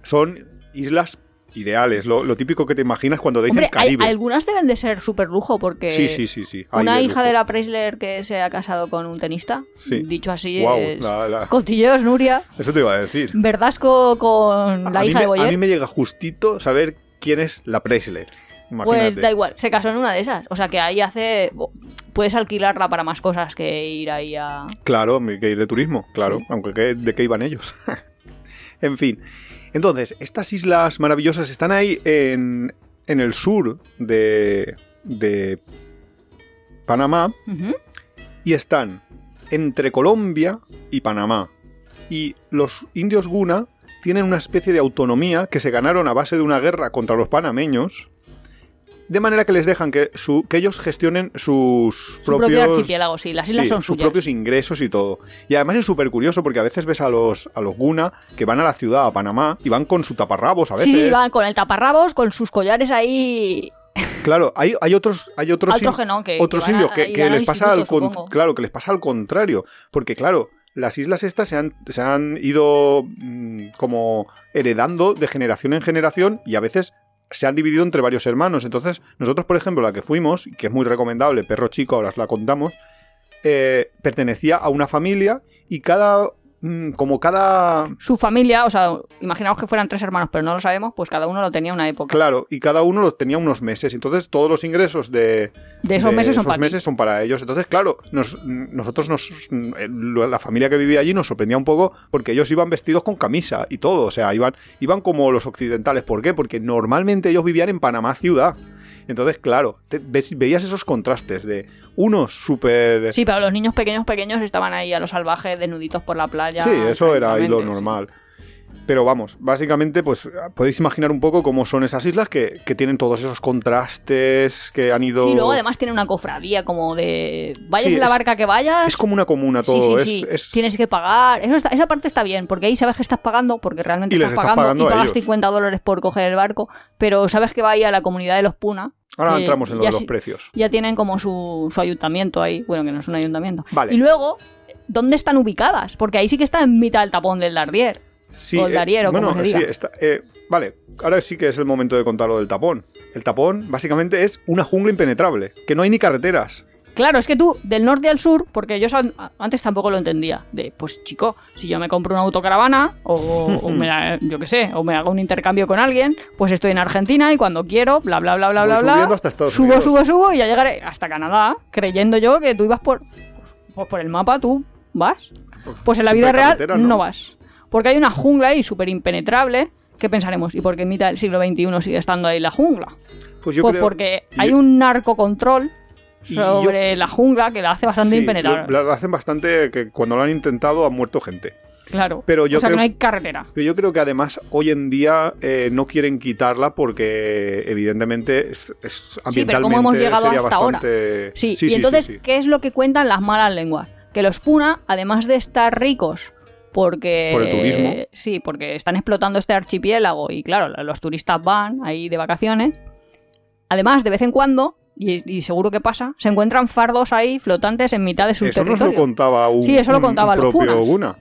Son islas ideales. Lo, lo típico que te imaginas cuando dicen Hombre, hay- Caribe. algunas deben de ser súper lujo porque... Sí, sí, sí, sí. Una de hija lujo. de la Preisler que se ha casado con un tenista. Sí. Dicho así Guau, es... la- la- Cotilleos, Nuria. Eso te iba a decir. Verdasco con la a, hija me, de Boyer. a mí me llega justito saber quién es la. Pues Imagínate. da igual, se casó en una de esas. O sea que ahí hace. Puedes alquilarla para más cosas que ir ahí a. Claro, que ir de turismo, claro. Sí. Aunque ¿qué- ¿de qué iban ellos? *laughs* en fin. Entonces, estas islas maravillosas están ahí en, en el sur de, de Panamá y están entre Colombia y Panamá. Y los indios Guna tienen una especie de autonomía que se ganaron a base de una guerra contra los panameños. De manera que les dejan que, su- que ellos gestionen sus Su propio propios archipiélago, sí. Las islas Sí, son sus suyas. propios ingresos y todo. Y además es súper curioso porque a veces ves a los, a los Guna que van a la ciudad, a Panamá, y van con su taparrabos a veces. Sí, sí, van con el taparrabos, con sus collares ahí. Claro, hay, hay otros, hay otros, in- que no, que- otros que van a- indios que, les pasa al con- claro, que les pasa al contrario. Porque claro, las islas estas se han, se han ido mm, como heredando de generación en generación y a veces se han dividido entre varios hermanos. Entonces, nosotros, por ejemplo, la que fuimos, que es muy recomendable, Perro Chico, ahora os la contamos, eh, pertenecía a una familia y cada como cada... Su familia, o sea, imaginamos que fueran tres hermanos, pero no lo sabemos, pues cada uno lo tenía una época. Claro, y cada uno lo tenía unos meses. Entonces todos los ingresos de, De esos meses son para ti. meses son para ellos. Entonces, claro, nos- nosotros, nos, la familia que vivía allí nos sorprendía un poco porque ellos iban vestidos con camisa y todo. O sea, iban, iban como los occidentales. ¿Por qué? Porque normalmente ellos vivían en Panamá ciudad. Entonces, claro, te- ves- veías esos contrastes de unos súper... Sí, pero los niños pequeños, pequeños estaban ahí a lo salvaje, desnuditos por la playa. Sí, eso era ahí lo sí. Pero vamos, básicamente, pues podéis imaginar un poco cómo son esas islas que, que tienen todos esos contrastes que han ido. Sí, luego además tiene una cofradía como de... Vayas Sí, en la es- barca que vayas... Es como una comuna todo. sí, sí. es- Tienes que pagar. Eso está- esa parte está bien, porque ahí sabes que estás pagando, porque realmente estás estás pagando, pagando y a pagas ellos. 50 dólares por coger el barco, pero sabes que va ahí a la comunidad de los Puna. Ahora entramos en lo ya de los precios. Ya tienen como su, su ayuntamiento ahí. Bueno, que no es un ayuntamiento. Vale. Y luego, ¿dónde están ubicadas? Porque ahí sí que está en mitad del tapón del Dardier. Sí, o el eh, bueno, como se sí, diga. está, eh, vale, ahora sí que es el momento de contar lo del tapón. El tapón básicamente es una jungla impenetrable, que no hay ni carreteras. Claro, es que tú, del norte al sur, porque yo antes tampoco lo entendía. De, pues chico, si yo me compro una autocaravana, o, o me la- *laughs* yo qué sé, o me hago un intercambio con alguien, pues estoy en Argentina y cuando quiero, bla, bla, bla, bla, Voy bla, bla. subiendo hasta Estados subo, Unidos. subo, subo y ya llegaré hasta Canadá, creyendo yo que tú ibas por, pues por el mapa, tú vas. Pues en la vida real. ¿no? vas. Porque hay una jungla ahí súper impenetrable. ¿Qué pensaremos? ¿Y por qué en mitad del siglo XXI sigue estando ahí la jungla? Pues yo pues creo. porque hay yo- un narcocontrol yo- sobre la jungla que la hace bastante sí, impenetrable. lo hacen bastante que cuando lo han intentado han muerto gente. Claro. Pero yo o sea creo- que no hay carretera. Pero yo creo que además hoy en día eh, no quieren quitarla porque evidentemente es, es Sí, ambientalmente pero ¿cómo hemos llegado sería hasta ahora? bastante... Sí, y entonces, sí. ¿qué es lo que cuentan las malas lenguas? Que los Puna, además de estar ricos, porque... Por el turismo. Sí, porque están explotando este archipiélago y claro, los turistas van ahí de vacaciones. Además, de vez en cuando, y, y seguro que pasa, se encuentran fardos ahí flotantes en mitad de su Eso nos territorio. lo contaba un, Sí, eso lo contaban un los propio. Guna.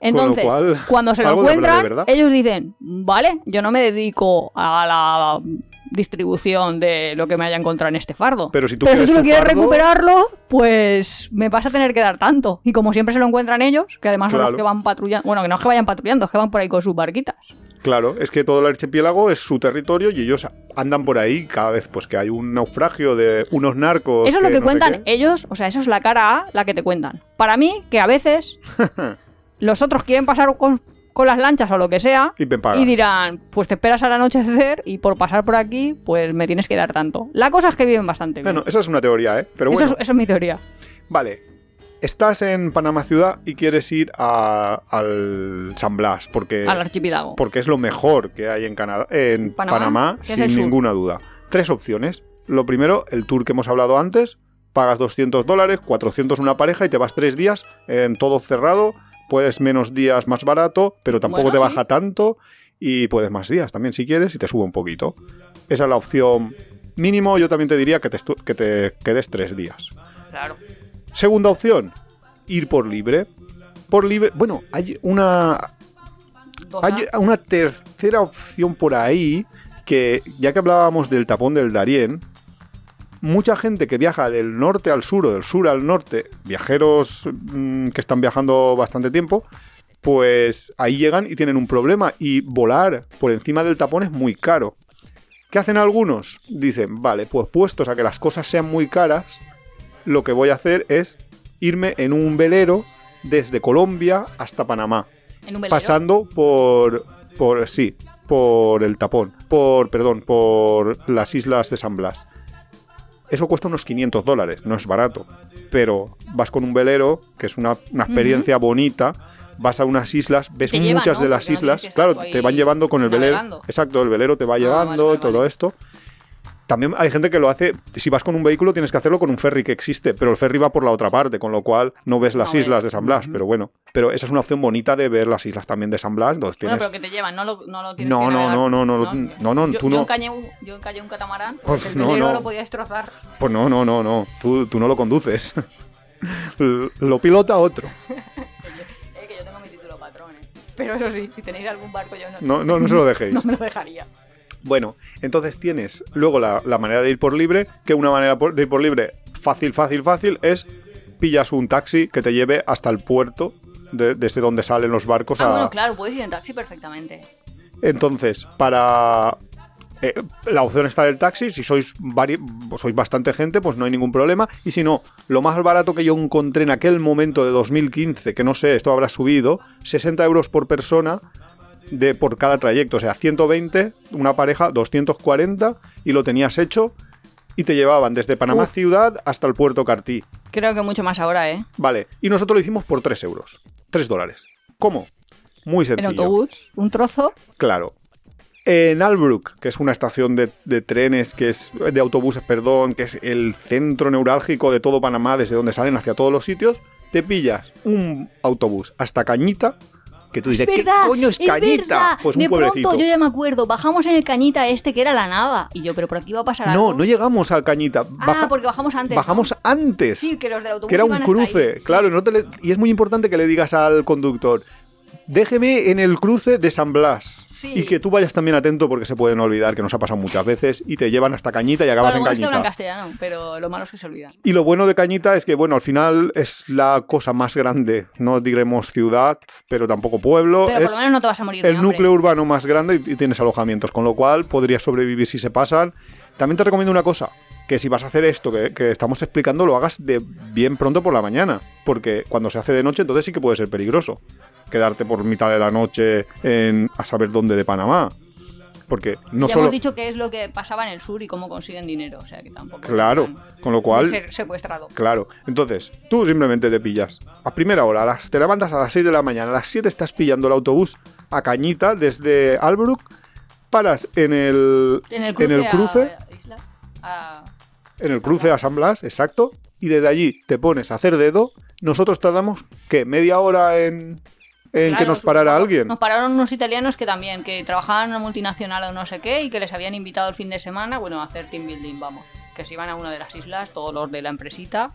Entonces, cual, cuando se lo encuentran, ellos dicen, vale, yo no me dedico a la distribución de lo que me haya encontrado en este fardo. Pero si tú Pero quieres si tú lo quieres fardo- recuperarlo, pues me vas a tener que dar tanto. Y como siempre se lo encuentran ellos, que además son los que van patrullando, bueno, que no es que vayan patrullando, es que van por ahí con sus barquitas. Claro, es que todo el archipiélago es su territorio y ellos andan por ahí cada vez pues que hay un naufragio de unos narcos. Eso es lo que no cuentan ellos, o sea, eso es la cara A, la que te cuentan. Para mí, que a veces *laughs* los otros quieren pasar con, con las lanchas o lo que sea Y dirán, pues te esperas al anochecer y por pasar por aquí, pues me tienes que dar tanto. La cosa es que viven bastante bien. Bueno, esa es una teoría, ¿eh? Pero eso, bueno, es, eso es mi teoría. vale. Estás en Panamá ciudad y quieres ir a- al San Blas porque, Al archipiélago. porque es lo mejor que hay en Canadá, en Panamá, Panamá, sin ninguna duda. Tres opciones. Lo primero, el tour que hemos hablado antes. Pagas 200 dólares, 400 una pareja y te vas tres días en todo cerrado. Puedes menos días más barato, pero tampoco Bueno, te sí. baja tanto. Y puedes más días también si quieres y te sube un poquito. Esa es la opción mínimo. Yo también te diría que te, que te quedes tres días. Claro. Segunda opción, ir por libre. Por libre, bueno, hay una, hay una tercera opción por ahí que, ya que hablábamos del tapón del Darién, mucha gente que viaja del norte al sur o del sur al norte, viajeros mm, que están viajando bastante tiempo, pues ahí llegan y tienen un problema y volar por encima del tapón es muy caro. ¿Qué hacen algunos? Dicen, vale, pues puestos a que las cosas sean muy caras, lo que voy a hacer es irme en un velero desde Colombia hasta Panamá En un velero. pasando por por sí por el tapón por perdón por las islas de San Blas eso cuesta unos 500 dólares no es barato pero vas con un velero que es una, una experiencia bonita vas a unas islas ves muchas ¿no? de las Porque islas claro te van llevando con el velero exacto el velero te va Ah, llevando vale, vale, todo vale. esto también hay gente que lo hace, si vas con un vehículo tienes que hacerlo con un ferry que existe, pero el ferry va por la otra parte, con lo cual no ves las No islas de San Blas, pero bueno, pero esa es una opción bonita de ver las islas también de San Blas, entonces Bueno, pero que te llevan, no lo, no lo tienes No, que no, navegar. no, no, no, no, no, yo, tú yo no. encañé un, yo encañé un catamarán, Pues el no, no. lo podía destrozar. Pues no, no, no, no, tú, tú no lo conduces. *laughs* lo pilota otro. *laughs* patrón, ¿eh? Pero eso sí, si tenéis algún barco yo no... No, no, no se lo *laughs* dejéis. no me lo dejaría. Bueno, entonces tienes luego la, la manera de ir por libre, que una manera por- de ir por libre fácil, fácil, fácil es pillas un taxi que te lleve hasta el puerto de- desde donde salen los barcos. Ah, a... bueno, claro, puedes ir en taxi perfectamente. Entonces, para eh, la opción está del taxi, si sois, vari- sois bastante gente, pues no hay ningún problema. Y si no, lo más barato que yo encontré en aquel momento de 2015, que no sé, esto habrá subido, 60 euros por persona de por cada trayecto, o sea, 120, una pareja, 240, y lo tenías hecho y te llevaban desde Panamá Uf. ciudad hasta el puerto Cartí. Creo que mucho más ahora, ¿eh? Vale, y nosotros lo hicimos por 3 euros, 3 dólares. ¿Cómo? Muy En sencillo. autobús, un trozo. Claro. En Albrook, que es una estación de, de trenes, que es de autobuses, perdón, que es el centro neurálgico de todo Panamá, desde donde salen hacia todos los sitios, te pillas un autobús hasta Cañita, que tú dices, ¿qué coño es, Cañita? verdad. Pues un de pueblecito. pronto, yo ya me acuerdo, bajamos en el cañita este que era la nava. Y yo, pero por aquí va a pasar algo. No, no llegamos a Cañita. Ah, baja- porque bajamos antes. Bajamos ¿no? antes. Sí, que los del autobús que era un cruce, ahí. Sí. claro, no te le- y es muy importante que le digas al conductor, déjeme en el cruce de San Blas. Sí. Y que tú vayas también atento porque se pueden olvidar, que nos ha pasado muchas veces, y te llevan hasta Cañita y acabas Bueno, lo en es que Cañita. castellano, pero lo malo es que se olvidan. Y lo bueno de Cañita es que, bueno, al final es la cosa más grande, no diremos ciudad, pero tampoco pueblo. Pero por lo menos no te vas a morir el núcleo urbano más grande y, y tienes alojamientos, con lo cual podrías sobrevivir si se pasan. También te recomiendo una cosa, que si vas a hacer esto que, que estamos explicando, lo hagas de bien pronto por la mañana, porque cuando se hace de noche, entonces sí que puede ser peligroso. Quedarte por mitad de la noche en, a saber dónde de Panamá. Porque no ya solo... hemos dicho que es lo que pasaba en el sur y cómo consiguen dinero, o sea que tampoco. Claro, con lo cual... ser secuestrado. Claro, entonces tú simplemente te pillas. A primera hora, a las, te levantas a las 6 de la mañana, a las 7 estás pillando el autobús a Cañita desde Albrook, paras en el, En el cruce. en el cruce, a- a Isla, a- en el cruce a San Blas, exacto, y desde allí te pones a hacer dedo. Nosotros tardamos, ¿qué? ¿Media hora en, en que nos parara alguien? Nos pararon unos italianos que también, que trabajaban en una multinacional o no sé qué, y que les habían invitado el fin de semana, bueno, a hacer team building, vamos. Que se iban a una de las islas, todos los de la empresita.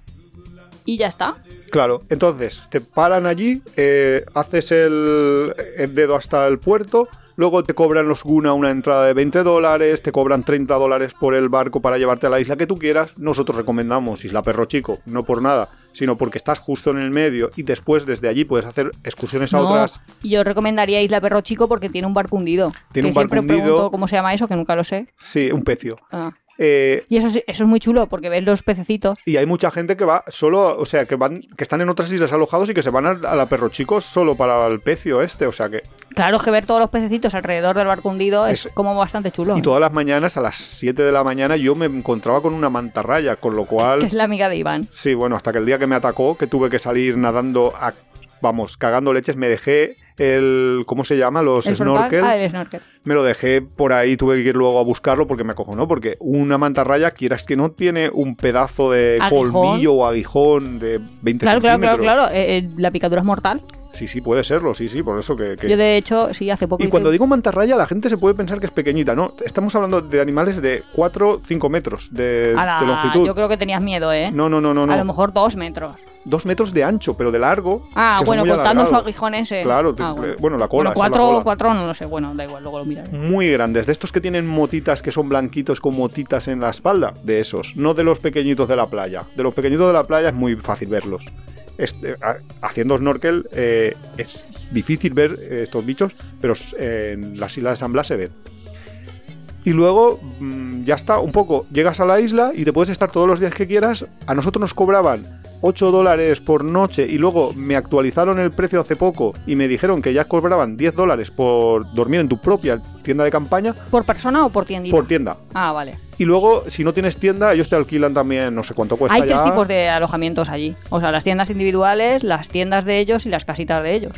Y ya está. Claro, entonces te paran allí, eh, haces el, el dedo hasta el puerto, luego te cobran los Guna una entrada de 20 dólares, te cobran 30 dólares por el barco para llevarte a la isla que tú quieras. Nosotros recomendamos Isla Perro Chico, no por nada, sino porque estás justo en el medio y después desde allí puedes hacer excursiones a No, otras. yo recomendaría Isla Perro Chico porque tiene un barco hundido. Tiene que un barco hundido. cómo se llama eso, que nunca lo sé. Sí, un pecio. Ah. Eh, Y eso, es- eso es muy chulo porque ves los pececitos. y hay mucha gente que va solo, o sea, que van, que están en otras islas alojados y que se van a, a la Perro Chico solo para el pecio este, o sea que Claro, es que ver todos los pececitos alrededor del barco hundido es, Es- como bastante chulo. Y todas las mañanas a las 7 de la mañana yo me encontraba con una mantarraya, con lo Que cual... es la amiga de Iván. Sí, bueno, hasta que el día que me atacó, que tuve que salir nadando, a- vamos, cagando leches, me dejé el... ¿Cómo se llama? Los El frontal- snorkel. Ah, el snorkel. Me lo dejé por ahí, tuve que ir luego a buscarlo porque me acojonó, porque una mantarraya, quieras que no, tiene un pedazo de Aguijón. colmillo o aguijón de 20 Claro, claro, claro, centímetros. claro. Eh, eh, la picadura es mortal. Sí, sí, puede serlo, sí, sí, por eso que... que- Yo, de hecho, sí, hace poco. Y hice- cuando digo mantarraya, la gente se puede pensar que es pequeñita, ¿no? Estamos hablando de animales de 4 5 metros de, longitud. Yo creo que tenías miedo, ¿eh? No, no, no, no, A lo mejor dos metros. Dos metros de ancho, pero de largo. Ah, que bueno, contando su aguijón ese. Claro, Ah, bueno, la cola, Bueno, es la cuatro, cola. cuatro no lo sé. Bueno, da igual, luego lo miraré. Muy grandes, de estos que tienen motitas que son blanquitos con motitas en la espalda, de esos, no de los pequeñitos de la playa. De los pequeñitos de la playa es muy fácil verlos. Este, ha- haciendo snorkel eh, es difícil ver eh, estos bichos, pero en las islas de San Blas se ven. Y luego mm, ya está, un poco, llegas a la isla y te puedes estar todos los días que quieras. A nosotros nos cobraban 8 dólares por noche y luego me actualizaron el precio hace poco y me dijeron que ya cobraban 10 dólares por dormir en tu propia tienda de campaña ¿Por persona o por tiendita? por tienda. Ah, vale. Y luego, si no tienes tienda, ellos te alquilan también, no sé cuánto cuesta Hay ya. tres tipos de alojamientos allí. O sea, las tiendas individuales, las tiendas de ellos y las casitas de ellos.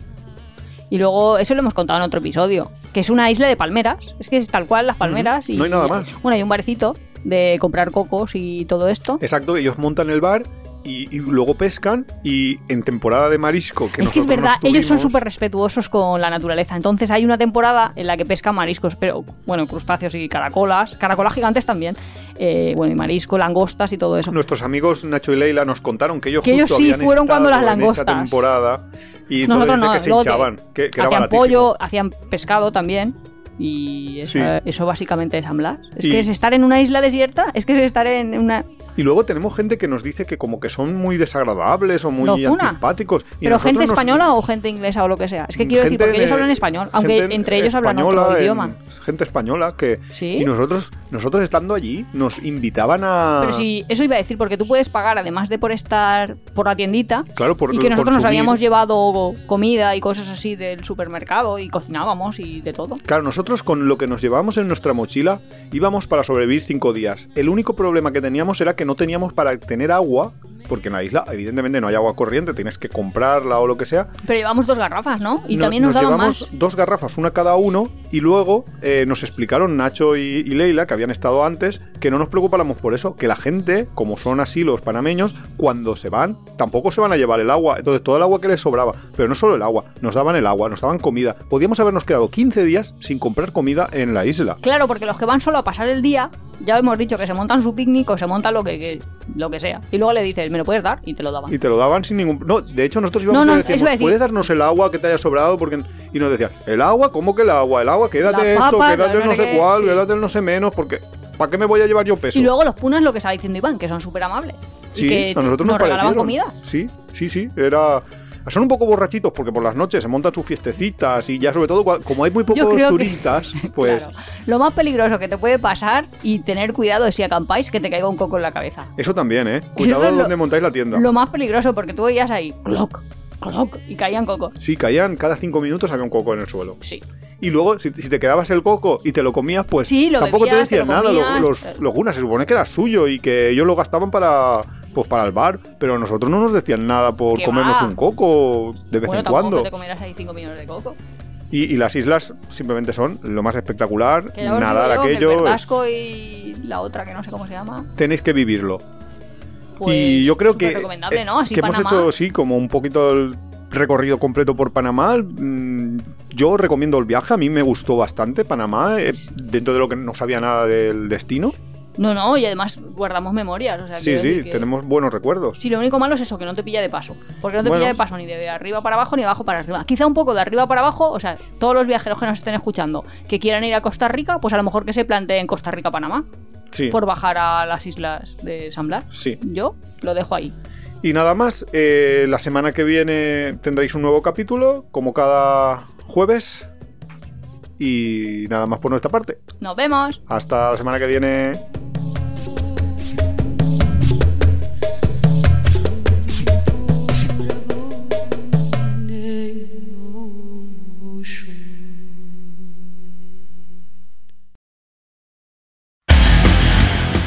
Y luego, eso lo hemos contado en otro episodio, que es una isla de palmeras. Es que es tal cual las palmeras. y No hay nada más. Bueno, hay un barecito de comprar cocos y todo esto. Exacto, ellos montan el bar y, y luego pescan y en temporada de marisco que es que es verdad, ellos son súper respetuosos con la naturaleza. Entonces hay una temporada en la que pescan mariscos, pero bueno, crustáceos y caracolas, caracolas gigantes también, eh, bueno, y marisco, langostas y todo eso. Nuestros amigos Nacho y Leila nos contaron que ellos Que ellos justo sí habían fueron cuando las en esa langostas. temporada y Nosotros no, que se hinchaban, que, que era hacían baratísimo. pollo, hacían pescado también. Y eso, Sí. eso básicamente es San Blas. Es Y- que es estar en una isla desierta, es que es estar en una... Y luego tenemos gente que nos dice que como que son muy desagradables o muy antipáticos. Y Pero gente nos- española o gente inglesa o lo que sea. Es que quiero decir, porque ellos en- hablan español, aunque entre ellos hablan otro en- idioma. Gente española que... ¿Sí? Y nosotros, nosotros estando allí nos invitaban a... Pero sí, eso iba a decir, porque tú puedes pagar, además de por estar por la tiendita, Claro, por, y que nosotros nos habíamos llevado comida y cosas así del supermercado y cocinábamos y de todo. Claro, nosotros con lo que nos llevábamos en nuestra mochila íbamos para sobrevivir cinco días. El único problema que teníamos era que no teníamos para tener agua, porque en la isla evidentemente no hay agua corriente, tienes que comprarla o lo que sea. Pero llevamos dos garrafas, ¿no? Y No- también nos, daban llevamos más. dos garrafas, una cada uno, y luego eh, nos explicaron Nacho y, y Leila, que habían estado antes, que no nos preocupáramos por eso, que la gente, como son así los panameños, cuando se van, tampoco se van a llevar el agua. Entonces, todo el agua que les sobraba, pero no solo el agua, nos daban el agua, nos daban comida. Podíamos habernos quedado 15 días sin comprar comida en la isla. Claro, porque los que van solo a pasar el día, ya hemos dicho que se montan su picnic o se montan lo que, que- lo que sea. Y luego le dices, ¿me lo puedes dar? Y te lo daban. Y te lo daban sin ningún... No, de hecho nosotros íbamos No, no, y decíamos, decir. ¿puedes darnos el agua que te haya sobrado? Porque... Y nos decían, ¿el agua? ¿Cómo que el agua? El agua, quédate esto, quédate el no sé cuál, sí. quédate el no sé menos, porque ¿para qué me voy a llevar yo peso? Y luego los punas, lo que estaba diciendo Iván, que son súper amables. Sí, y que a nosotros nos nos regalaban comida. Sí, sí, sí, era... Son un poco borrachitos porque por las noches se montan sus fiestecitas y ya sobre todo como hay muy pocos que- turistas, *laughs* pues Claro. Lo más peligroso que te puede pasar y tener cuidado es si acampáis que te caiga un coco en la cabeza. eso también, ¿eh? Cuidado es donde montáis la tienda. Lo más peligroso porque tú veías ahí, cloc, cloc, y caían cocos. Sí, caían cada cinco minutos había un coco en el suelo. Sí. Y luego, si, si te quedabas el coco y te lo comías, pues Sí, lo tampoco te bebías, te decían lo nada. los, los gunas se supone que era suyo y que ellos lo gastaban para pues para el bar, pero nosotros no nos decían nada por ¿Qué comernos va? un coco de vez bueno, en cuando. te comieras ahí 5 millones de coco. Y, y las islas simplemente son lo más espectacular, nadar digo aquello. El es- y la otra que no sé cómo se llama. tenéis que vivirlo. Pues, y yo creo que, recomendable, eh, ¿no? Así que hemos hecho, sí, como un poquito el recorrido completo por Panamá. Mm, Yo recomiendo el viaje, a mí me gustó bastante Panamá, eh, dentro de lo que no sabía nada del destino. No, no, y además guardamos memorias. O sea, Sí, sí, que- tenemos buenos recuerdos. Sí, lo único malo es eso, que no te pilla de paso. Porque no te Bueno. pilla de paso ni de arriba para abajo ni de abajo para arriba. Quizá un poco de arriba para abajo, o sea, todos los viajeros que nos estén escuchando que quieran ir a Costa Rica, pues a lo mejor que se planteen Costa Rica, Panamá, Sí, por bajar a las islas de San Blas. sí. Yo lo dejo ahí. Y nada más, eh, la semana que viene tendréis un nuevo capítulo, como cada jueves. Y nada más por nuestra parte. Nos vemos. Hasta la semana que viene.